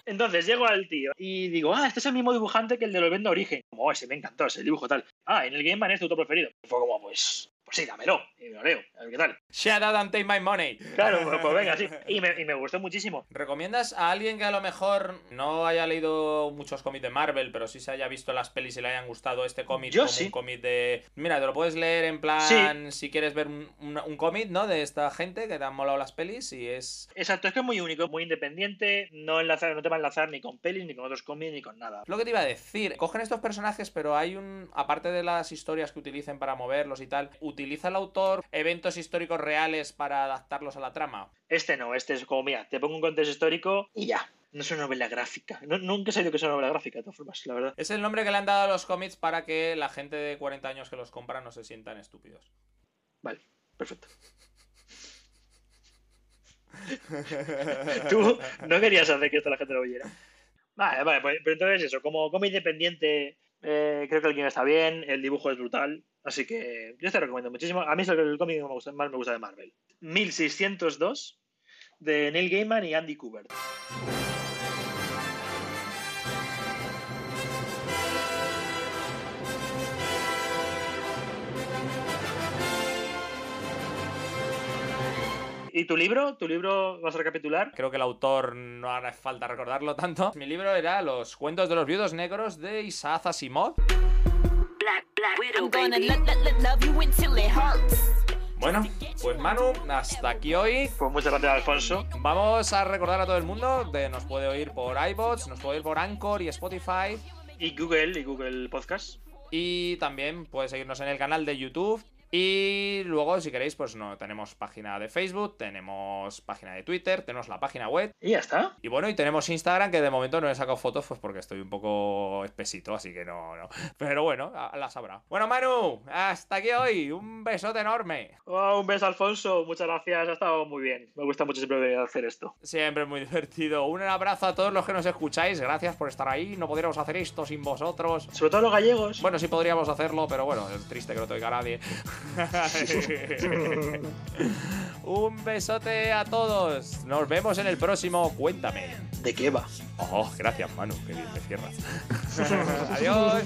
Entonces llego al tío y digo, ah, este es el mismo dibujante que el de los Vendo Origen. Como, oh, ese me encantó, ese dibujo tal. Ah, en el Game Man es tu autor preferido. Fue como, pues, pues sí, dámelo. Y me lo leo. A ver qué tal. Shut up and take my money. Claro, pues, pues venga, sí. Y me, y me, gustó muchísimo. ¿Recomiendas a alguien que a lo mejor no haya leído muchos cómics de Marvel, pero sí se haya visto las pelis y le hayan gustado este cómic Yo como sí. un cómic de. Mira, te lo puedes leer en plan. Si quieres ver un, un, un cómic, ¿no? De esta gente que te han molado las pelis y es. Exacto, es que es muy único, muy independiente. No, enlazar, no te va a enlazar ni con pelis, ni con otros cómics, ni con nada. Lo que te iba a decir, cogen estos personajes, pero hay un. Aparte de las historias que utilicen para moverlos y tal, ¿utiliza el autor eventos históricos reales para adaptarlos a la trama? Este no, este es como, mira, te pongo un contexto histórico y ya. No es una novela gráfica. No, nunca he sabido que es una novela gráfica, de todas formas, la verdad. Es el nombre que le han dado a los cómics para que la gente de 40 años que los compra no se sientan estúpidos. Vale, perfecto. Tú no querías hacer que esto la gente lo oyera. Vale, vale, pues, pero entonces eso, como cómic independiente, eh, creo que el guion está bien, el dibujo es brutal, así que yo te recomiendo muchísimo. A mí es el cómic que más me gusta de Marvel. 1602 de Neil Gaiman y Andy Kubert. ¿Y tu libro? ¿Tu libro vas a recapitular? Creo que el autor no hará falta recordarlo tanto. Mi libro era Los cuentos de los viudos negros de Isaac Asimov. Bueno, pues Manu, hasta aquí hoy. Pues muchas gracias, Alfonso. Vamos a recordar a todo el mundo de nos puede oír por iBots, nos puede oír por Anchor y Spotify. Y Google, y Google Podcast. Y también puede seguirnos en el canal de YouTube. Y luego, si queréis, pues no, tenemos página de Facebook, tenemos página de Twitter, tenemos la página web. Y ya está. Y bueno, y tenemos Instagram, que de momento no he sacado fotos, pues porque estoy un poco espesito, así que no, no. Pero bueno, las habrá. Bueno, Manu, hasta aquí hoy. Un besote enorme. Oh, un beso, Alfonso. Muchas gracias. Ha estado muy bien. Me gusta mucho siempre hacer esto. Siempre muy divertido. Un abrazo a todos los que nos escucháis. Gracias por estar ahí. No podríamos hacer esto sin vosotros. Sobre todo los gallegos. Bueno, sí podríamos hacerlo, pero bueno, es triste que no te oiga nadie. Un besote a todos. Nos vemos en el próximo Cuéntame. ¿De qué va? Oh, gracias, Manu. Qué bien me cierras. Adiós.